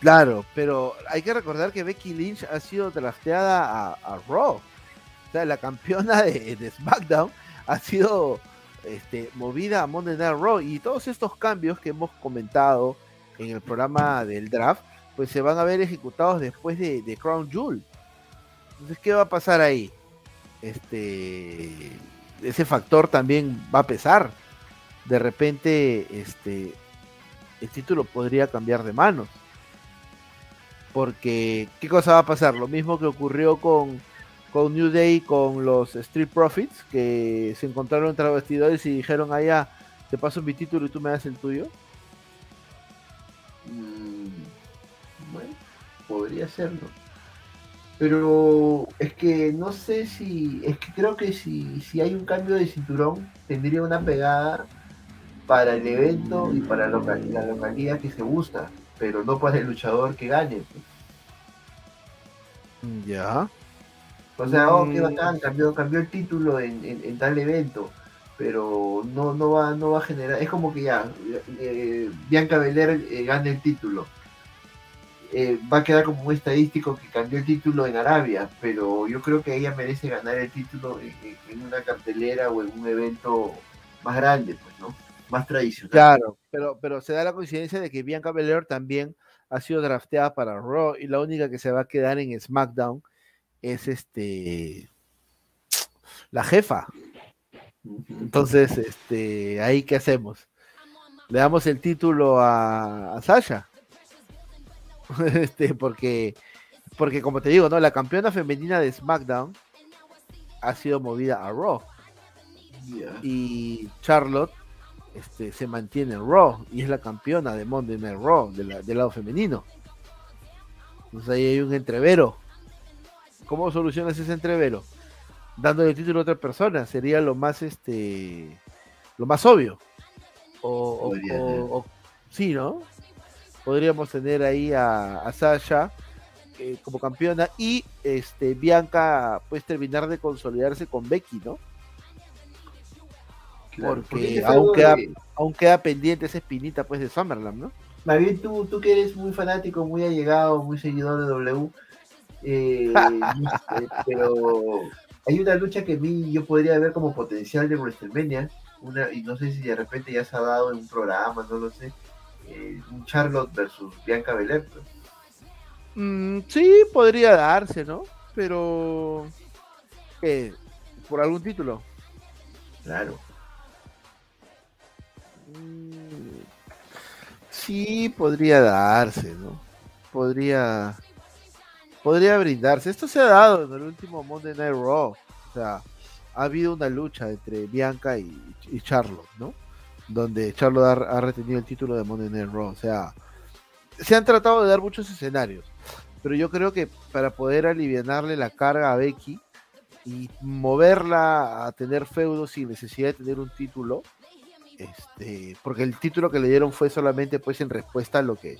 Claro, pero hay que recordar que Becky Lynch ha sido drafteada a, Raw. O sea, la campeona de, de SmackDown ha sido este, movida a Monday Night Raw y todos estos cambios que hemos comentado en el programa del draft, pues se van a ver ejecutados después de, Crown Jewel. Entonces, ¿qué va a pasar ahí? Este, ese factor también va a pesar. De repente, este, el título podría cambiar de manos. Porque, ¿qué cosa va a pasar? Lo mismo que ocurrió con con New Day, con los Street Profits, que se encontraron entre vestidores y dijeron, allá, ah, te paso mi título y tú me das el tuyo? Mm, bueno, podría serlo. Pero es que no sé si, es que creo que si, si hay un cambio de cinturón, tendría una pegada para el evento y para la, localidad que se gusta, pero no para el luchador que gane. Pues. Ya. O sea, oh, qué bacán, cambió, cambió el título en, tal evento, pero no, no, va, no va a generar, es como que ya, eh, Bianca Belair eh, gana el título. Eh, va a quedar como un estadístico que cambió el título en Arabia, pero yo creo que ella merece ganar el título en, una cartelera o en un evento más grande, pues. Más tradicional. Claro, pero, pero se da la coincidencia de que Bianca Belair también ha sido drafteada para Raw y la única que se va a quedar en SmackDown es este la jefa. Entonces, este, ahí qué hacemos? Le damos el título a, Sasha. (laughs) este, porque, porque como te digo, ¿no? La campeona femenina de SmackDown ha sido movida a Raw. Y Charlotte este, se mantiene en Raw y es la campeona de Monday Night Raw del lado femenino. Entonces ahí hay un entrevero. ¿Cómo solucionas ese entrevero? Dándole el título a otra persona. Sería lo más este lo más obvio. O, sí, ¿no? Podríamos tener ahí a, Sasha eh, como campeona y este Bianca pues terminar de consolidarse con Becky, ¿no? Porque, aún, queda, aún queda pendiente esa espinita pues de Summerland, ¿no? Más bien tú, tú que eres muy fanático, muy allegado, muy seguidor de W, (laughs) eh, pero hay una lucha que a mí yo podría ver como potencial de WrestleMania, una, y no sé si de repente ya se ha dado en un programa, no lo sé, eh, un Charlotte versus Bianca Belair. Pues. Mm, sí, podría darse, ¿no? Pero... ¿Por algún título? Claro. Sí, podría darse, ¿no? Podría, podría brindarse. Esto se ha dado en el último Monday Night Raw. O sea, ha habido una lucha entre Bianca y, Charlotte, ¿no? Donde Charlotte ha, retenido el título de Monday Night Raw. O sea, se han tratado de dar muchos escenarios. Pero yo creo que para poder aliviarle la carga a Becky y moverla a tener feudo sin necesidad de tener un título, este, porque el título que le dieron fue solamente pues en respuesta a lo que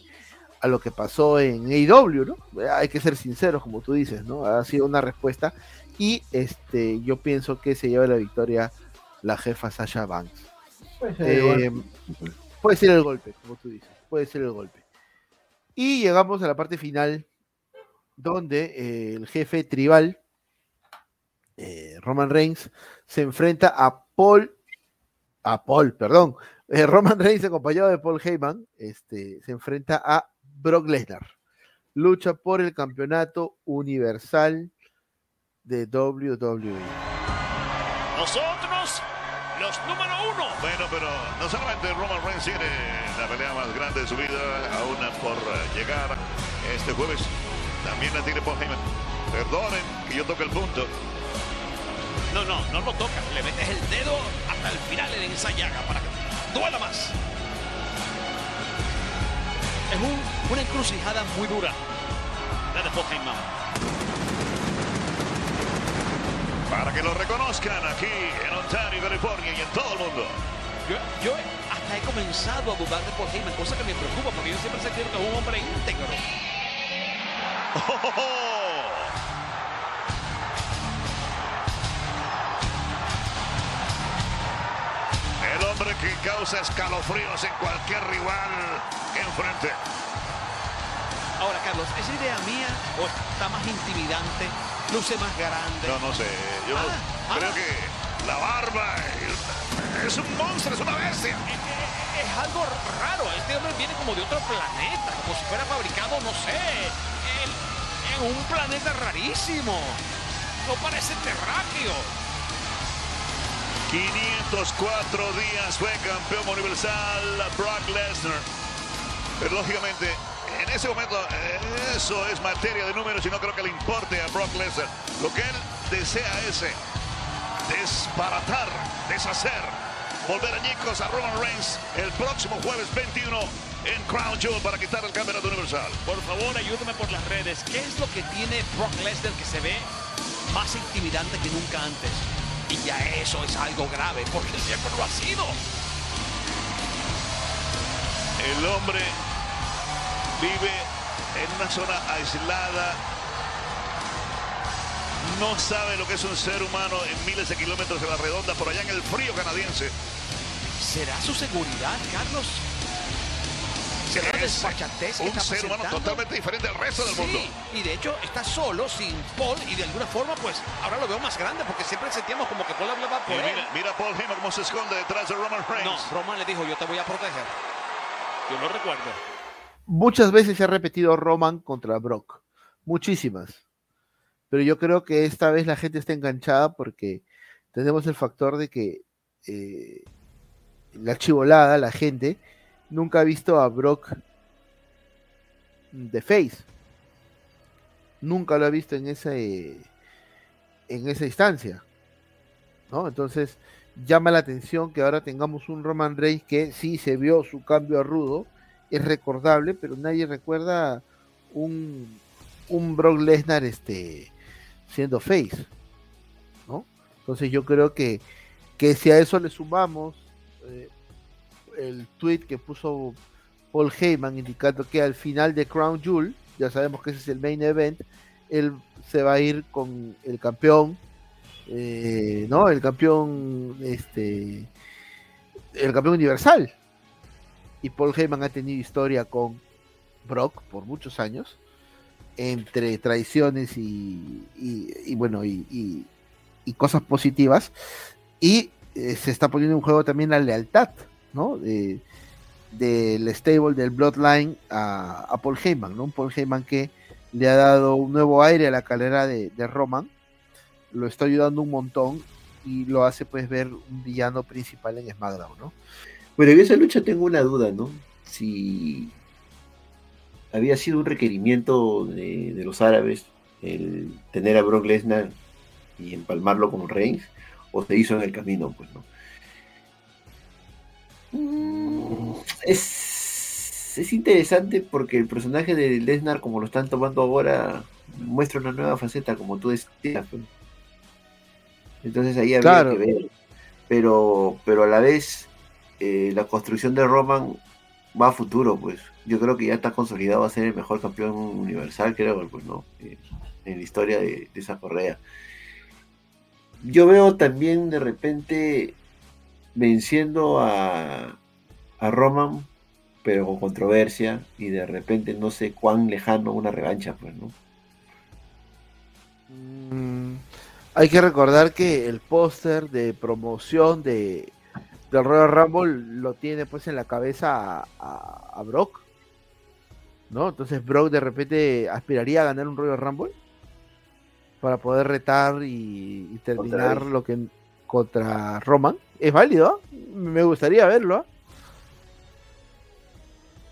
a lo que pasó en AEW, ¿no? Hay que ser sinceros, como tú dices, ¿no? Ha sido una respuesta y este yo pienso que se lleva la victoria la jefa Sasha Banks. Eh, puede ser, el golpe, como tú dices, puede ser el golpe. Y llegamos a la parte final donde eh, el jefe tribal eh, Roman Reigns se enfrenta a Paul a Paul, perdón, eh, Roman Reigns acompañado de Paul Heyman, este, se enfrenta a Brock Lesnar. Lucha por el campeonato universal de WWE. Nosotros, los número uno. Bueno, pero no solamente Roman Reigns tiene la pelea más grande de su vida, aún por llegar este jueves. También la tiene Paul Heyman. Perdonen que yo toque el punto. No, no, no lo tocas. Le metes el dedo hasta el final en esa llaga para que duela más. Es una encrucijada muy dura. La de Heyman. Para que lo reconozcan aquí en Ontario, California y en todo el mundo. Yo, hasta he comenzado a dudar de Paul Heyman, cosa que me preocupa porque yo siempre sé que es un hombre íntegro. Que causa escalofríos en cualquier rival enfrente. Ahora, Carlos, ¿es idea mía o está más intimidante? Luce más grande. No, no sé. Yo ah, ah. creo que la barba es un monstruo, es una bestia. Es, algo raro. Este hombre viene como de otro planeta, como si fuera fabricado, no sé, en, en un planeta rarísimo. No parece terráqueo. 504 días fue campeón universal Brock Lesnar. Pero lógicamente, en ese momento, eso es materia de números y no creo que le importe a Brock Lesnar. Lo que él desea es eh, desbaratar, deshacer, volver añicos a Roman Reigns el próximo jueves 21 en Crown Jewel para quitar el campeonato universal. Por favor, ayúdame por las redes. ¿Qué es lo que tiene Brock Lesnar que se ve más intimidante que nunca antes? Y ya eso es algo grave, porque siempre lo ha sido. El hombre vive en una zona aislada. No sabe lo que es un ser humano en miles de kilómetros de la redonda por allá en el frío canadiense. ¿Será su seguridad, Carlos? Es un ser humano totalmente diferente al resto del mundo. Y de hecho está solo, sin Paul, y de alguna forma, pues ahora lo veo más grande porque siempre sentíamos como que Paul hablaba por él. Mira, Paul Heyman cómo se esconde detrás de Roman Reigns. No, Roman le dijo, yo te voy a proteger. Yo lo recuerdo. Muchas veces se ha repetido Roman contra Brock. Muchísimas. Pero yo creo que esta vez la gente está enganchada porque tenemos el factor de que eh, la chivolada, la gente, nunca ha visto a Brock de Face. Nunca lo ha visto en esa, en esa instancia. ¿no? Entonces, llama la atención que ahora tengamos un Roman Reigns que sí se vio su cambio a rudo, es recordable, pero nadie recuerda un, un Brock Lesnar este, siendo face, ¿no? Entonces yo creo que, que si a eso le sumamos eh, el tweet que puso Paul Heyman indicando que al final de Crown Jewel, ya sabemos que ese es el main event, él se va a ir con el campeón, eh, ¿no? El campeón, este, el campeón universal. Y Paul Heyman ha tenido historia con Brock por muchos años, entre traiciones y, bueno, y, cosas positivas. Y eh, se está poniendo en juego también la lealtad, ¿no? del stable del Bloodline a, Paul Heyman, ¿no? Paul Heyman que le ha dado un nuevo aire a la carrera de, Roman, lo está ayudando un montón y lo hace pues ver un villano principal en SmackDown, ¿no? Bueno, en esa lucha tengo una duda, ¿no? Si había sido un requerimiento de, los árabes el tener a Brock Lesnar y empalmarlo con Reigns, o se hizo en el camino, pues, ¿no? Es, es interesante porque el personaje de Lesnar, como lo están tomando ahora, muestra una nueva faceta, como tú decías. Entonces ahí había que ver. Pero, pero a la vez, eh, la construcción de Roman va a futuro, pues. Yo creo que ya está consolidado a ser el mejor campeón universal, creo, pues, ¿no? Eh, en la historia de, de esa correa. Yo veo también de repente venciendo a, a Roman, pero con controversia, y de repente no sé cuán lejano una revancha, pues, ¿no? Mm, hay que recordar que el póster de promoción de del Royal Rumble lo tiene pues en la cabeza a, Brock, ¿no? Entonces Brock de repente aspiraría a ganar un Royal Rumble para poder retar y, terminar lo que contra Roman. Es válido, me gustaría verlo.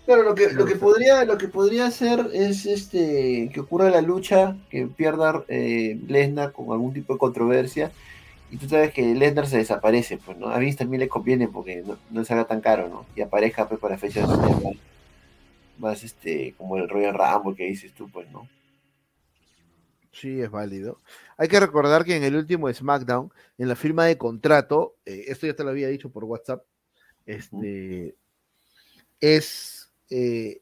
Claro, lo que, lo que podría, lo que podría hacer es este que ocurra la lucha, que pierda eh, Lesnar con algún tipo de controversia, y tú sabes que Lesnar se desaparece, pues, ¿no? A mí también le conviene porque no, no se haga tan caro, ¿no? Y aparezca pues para fechas más, más este, como el Royal Rumble que dices tú, pues, ¿no? Sí, es válido. Hay que recordar que en el último SmackDown, en la firma de contrato, eh, esto ya te lo había dicho por WhatsApp, este, es eh,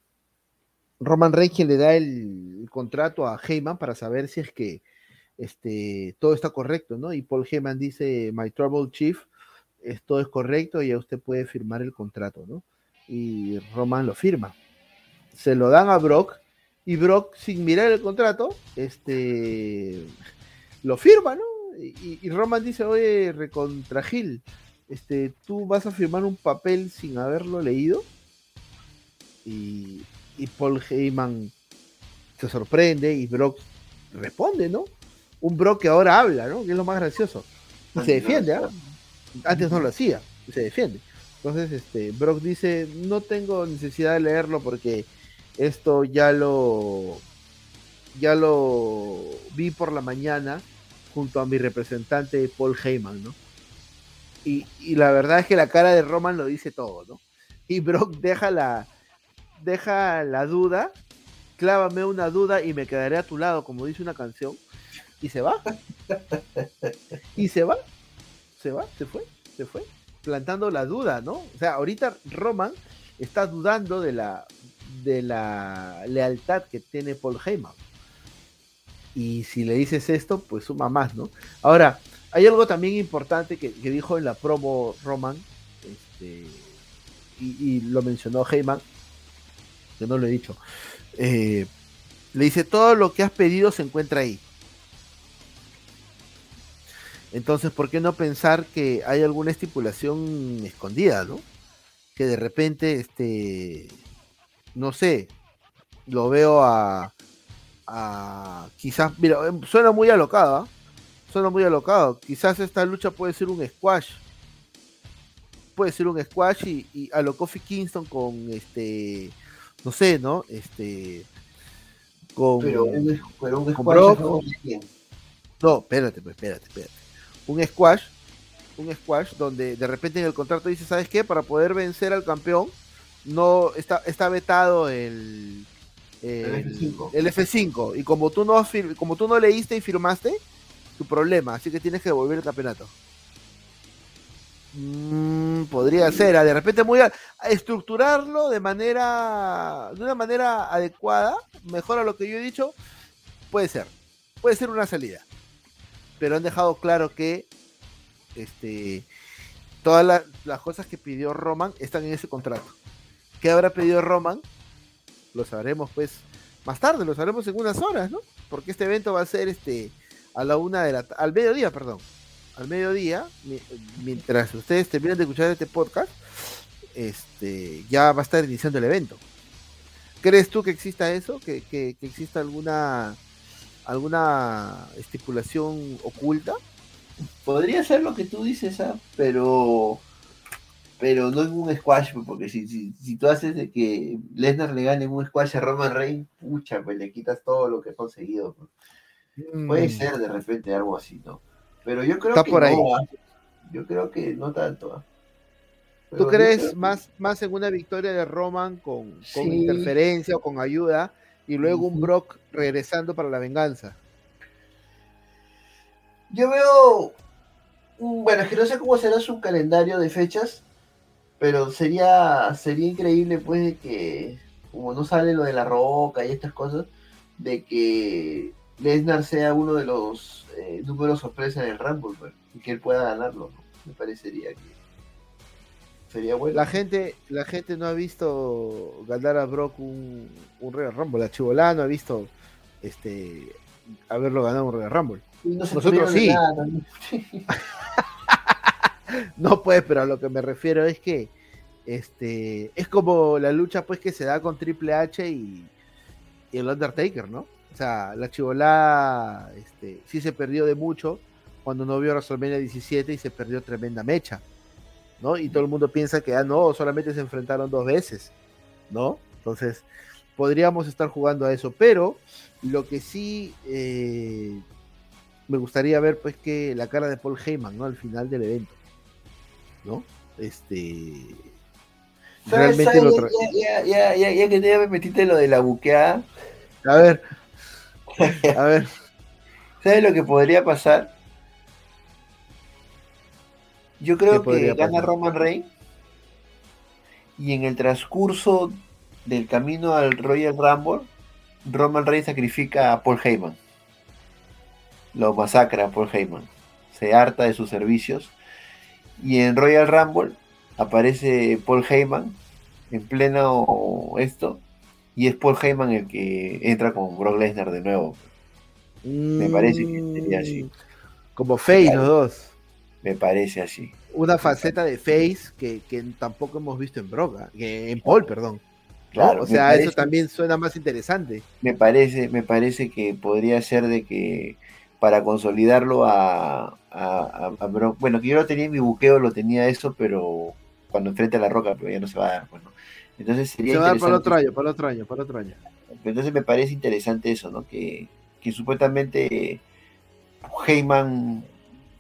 Roman Reigns quien le da el, contrato a Heyman para saber si es que este, todo está correcto, ¿no? Y Paul Heyman dice, My Trouble Chief, esto es correcto y ya usted puede firmar el contrato, ¿no? Y Roman lo firma. Se lo dan a Brock y Brock, sin mirar el contrato, este lo firma, ¿no? Y, Roman dice, oye, recontra Gil, este, tú vas a firmar un papel sin haberlo leído. Y, Paul Heyman se sorprende y Brock responde, ¿no? Un Brock que ahora habla, ¿no? Que es lo más gracioso. Y se defiende, ¿ah? Antes no lo hacía, se defiende. Entonces, este, Brock dice, no tengo necesidad de leerlo porque esto ya lo ya lo vi por la mañana junto a mi representante Paul Heyman, ¿no? Y, la verdad es que la cara de Roman lo dice todo, ¿no? Y Brock deja la deja la duda, clávame una duda y me quedaré a tu lado, como dice una canción, y se va. y se va, se va, se fue, se fue, plantando la duda, ¿no? O sea, ahorita Roman está dudando de la de la lealtad que tiene Paul Heyman. Y si le dices esto, pues suma más, ¿no? Ahora, hay algo también importante que, dijo en la promo Roman, este, y, lo mencionó Heyman, que no lo he dicho. Eh, le dice, todo lo que has pedido se encuentra ahí. Entonces, ¿por qué no pensar que hay alguna estipulación escondida, ¿no? Que de repente, este, no sé, lo veo a, a quizás, mira, em, suena muy alocado, ¿ah? suena muy alocado. Quizás esta lucha puede ser un squash. Puede ser un squash y, y a lo Kofi Kingston con este, no sé, ¿no? Este, con, pero un, squash no, espérate, pues, espérate, espérate. Un squash un squash donde de repente en el contrato dice, ¿sabes qué? Para poder vencer al campeón, no está, está vetado el, el, F5. Y como tú, no, como tú no leíste y firmaste, tu problema, así que tienes que devolver el campeonato. Mm, podría ser, de repente muy a, estructurarlo de manera, de una manera adecuada, mejor a lo que yo he dicho, puede ser, puede ser una salida. Pero han dejado claro que este, todas las cosas que pidió Roman están en ese contrato. ¿Qué habrá pedido Roman? Lo sabremos pues más tarde, lo sabremos en unas horas, ¿no? Porque este evento va a ser este a la una de la al mediodía, perdón, al mediodía, mientras ustedes terminan de escuchar este podcast, este, ya va a estar iniciando el evento. ¿Crees tú que exista eso? ¿Que, que, exista alguna, alguna estipulación oculta? Podría ser lo que tú dices, ¿ah? pero pero no en un squash, porque si, si, si tú haces de que Lesnar le gane en un squash a Roman Reigns, pucha, pues le quitas todo lo que ha conseguido. Pues. Puede mm. ser de repente algo así, ¿no? Pero yo creo que por ahí. no. Yo creo que no tanto. ¿ah? ¿Tú crees más, más en una victoria de Roman con, interferencia o con ayuda y luego un Brock regresando para la venganza? Yo veo, bueno, es que no sé cómo será su calendario de fechas, pero sería, sería increíble pues que, como no sale lo de la roca y estas cosas, de que Lesnar sea uno de los eh, números sorpresa en el Rumble, pues, y que él pueda ganarlo, me parecería que sería bueno. La gente, la gente no ha visto ganar a Brock un, un Royal Rumble, la Chibolá no ha visto este haberlo ganado un Royal Rumble. Nosotros sí. no (laughs) (laughs) pues, pero a lo que me refiero es que este es como la lucha pues que se da con Triple H y, el Undertaker, ¿no? O sea, la chivolada este, sí se perdió de mucho cuando no vio WrestleMania 17 y se perdió tremenda mecha, ¿no? Y todo el mundo piensa que, ah, no, solamente se enfrentaron dos veces, ¿no? Entonces, podríamos estar jugando a eso, pero lo que sí eh, me gustaría ver, pues, que la cara de Paul Heyman, ¿no? Al final del evento, ¿no? Este. Realmente ya, ya, ya, ya, que te me metiste lo de la buqueada. A ver, (laughs) a ver. ¿Sabes lo que podría pasar? Yo creo que gana Roman Reigns y en el transcurso del camino al Royal Rumble, Roman Reigns sacrifica a Paul Heyman. Lo masacra a Paul Heyman. Se harta de sus servicios. Y en Royal Rumble aparece Paul Heyman en pleno esto y es Paul Heyman el que entra con Brock Lesnar de nuevo. Me parece que sería así. Mm, como Face los dos. Me parece así. Una faceta de Face que, tampoco hemos visto en Brock, ¿ah? en Paul, perdón. Claro, o sea, eso también suena más interesante. Me parece, me parece que podría ser de que para consolidarlo a, a, bueno, que yo lo tenía en mi buqueo, lo tenía eso, pero cuando enfrente a la roca, pero ya no se va a dar, bueno. Entonces sería Se va para otro año, para otro año, para otro año. Entonces me parece interesante eso, ¿no? Que, que supuestamente Heyman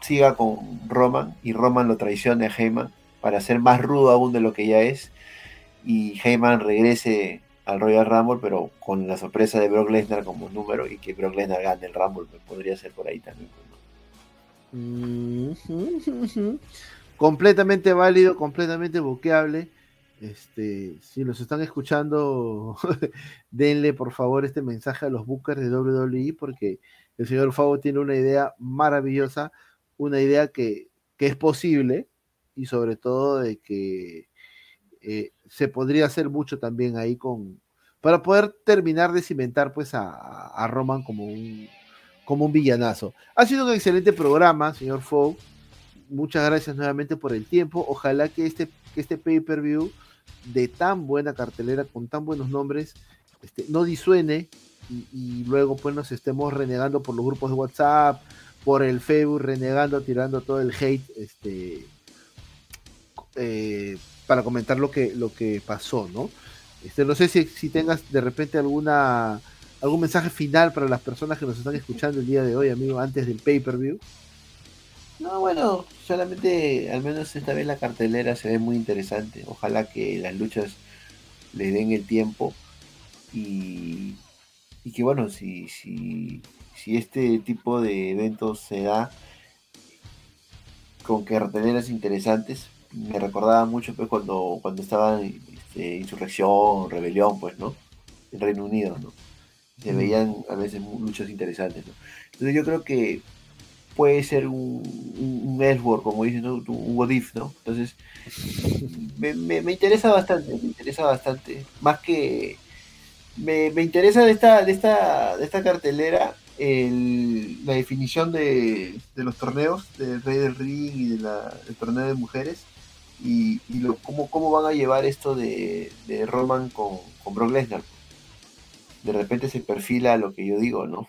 siga con Roman y Roman lo traicione a Heyman para ser más rudo aún de lo que ya es y Heyman regrese al Royal Rumble pero con la sorpresa de Brock Lesnar como número y que Brock Lesnar gane el Rumble pues, podría ser por ahí también completamente válido completamente buqueable este, si nos están escuchando, (laughs) denle por favor este mensaje a los bookers de WWE porque el señor Favo tiene una idea maravillosa, una idea que, es posible y sobre todo de que eh, se podría hacer mucho también ahí con para poder terminar de cimentar pues a, Roman como un como un villanazo. Ha sido un excelente programa, señor Fou. Muchas gracias nuevamente por el tiempo. Ojalá que este, que este pay-per-view de tan buena cartelera, con tan buenos nombres, este, no disuene y, luego pues nos estemos renegando por los grupos de WhatsApp, por el Facebook, renegando, tirando todo el hate, este, eh, para comentar lo que, lo que pasó, ¿no? Este, no sé si, si tengas de repente alguna algún mensaje final para las personas que nos están escuchando el día de hoy, amigo, antes del pay-per-view. No, bueno, solamente al menos esta vez la cartelera se ve muy interesante. Ojalá que las luchas le den el tiempo y, y que bueno, si, si, si este tipo de eventos se da con carteleras interesantes, me recordaba mucho pues cuando, cuando estaba este, insurrección, rebelión, pues, ¿no? En Reino Unido, ¿no? Se veían a veces luchas interesantes, ¿no? Entonces yo creo que puede ser un, un, como dicen, un what if, ¿no? Entonces, (laughs) me, me, interesa bastante, me interesa bastante. Más que me, me interesa de esta, de esta, de esta cartelera el, la definición de, de, los torneos del Rey del Ring y de del torneo de mujeres y, y lo, cómo, cómo van a llevar esto de, de Roman con, con Brock Lesnar. De repente se perfila lo que yo digo, ¿no?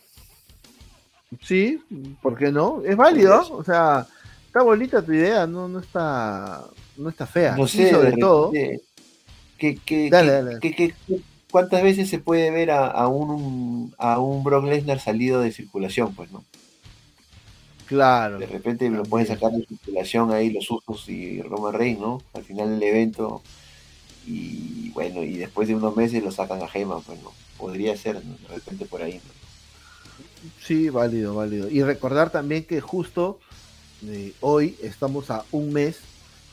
Sí, ¿por qué no? Es válido, o sea, está bonita tu idea, no, no está no está fea. No sé, sobre todo. Que, que, que, ¿Cuántas veces se puede ver a, a, un, a un Brock Lesnar salido de circulación, pues, no? Claro. De repente lo pueden sacar de circulación ahí los usos y Roman Reigns, ¿no? Al final del evento. Y bueno, y después de unos meses lo sacan a Gema, pues, ¿no? Podría ser, de repente por ahí, ¿no? Sí, válido, válido. Y recordar también que justo eh, hoy estamos a un mes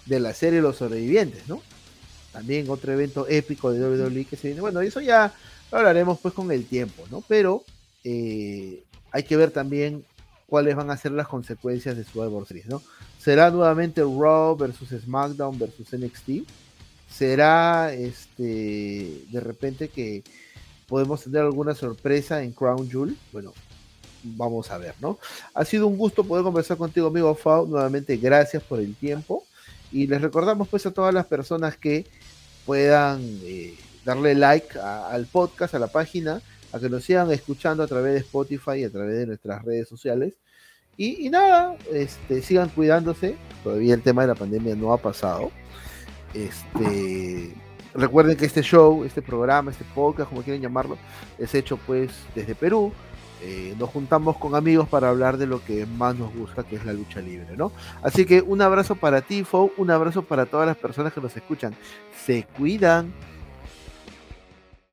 de la serie Los Sobrevivientes, ¿no? También otro evento épico de WWE que se viene. Bueno, eso ya lo hablaremos pues con el tiempo, ¿no? Pero eh, hay que ver también cuáles van a ser las consecuencias de Survivor Series, ¿no? ¿Será nuevamente Raw versus SmackDown versus NXT? ¿Será este de repente que podemos tener alguna sorpresa en Crown Jewel? Bueno, vamos a ver, ¿no? Ha sido un gusto poder conversar contigo, amigo Fau. Nuevamente, gracias por el tiempo. Y les recordamos pues a todas las personas que puedan eh, darle like al podcast, a la página, a que nos sigan escuchando a través de Spotify y a través de nuestras redes sociales. Y, nada, este, sigan cuidándose. Todavía el tema de la pandemia no ha pasado. Este, recuerden que este show, este programa, este podcast, como quieren llamarlo, es hecho pues desde Perú. Eh, nos juntamos con amigos para hablar de lo que más nos gusta, que es la lucha libre, ¿no? Así que un abrazo para ti, Fo, un abrazo para todas las personas que nos escuchan. Se cuidan.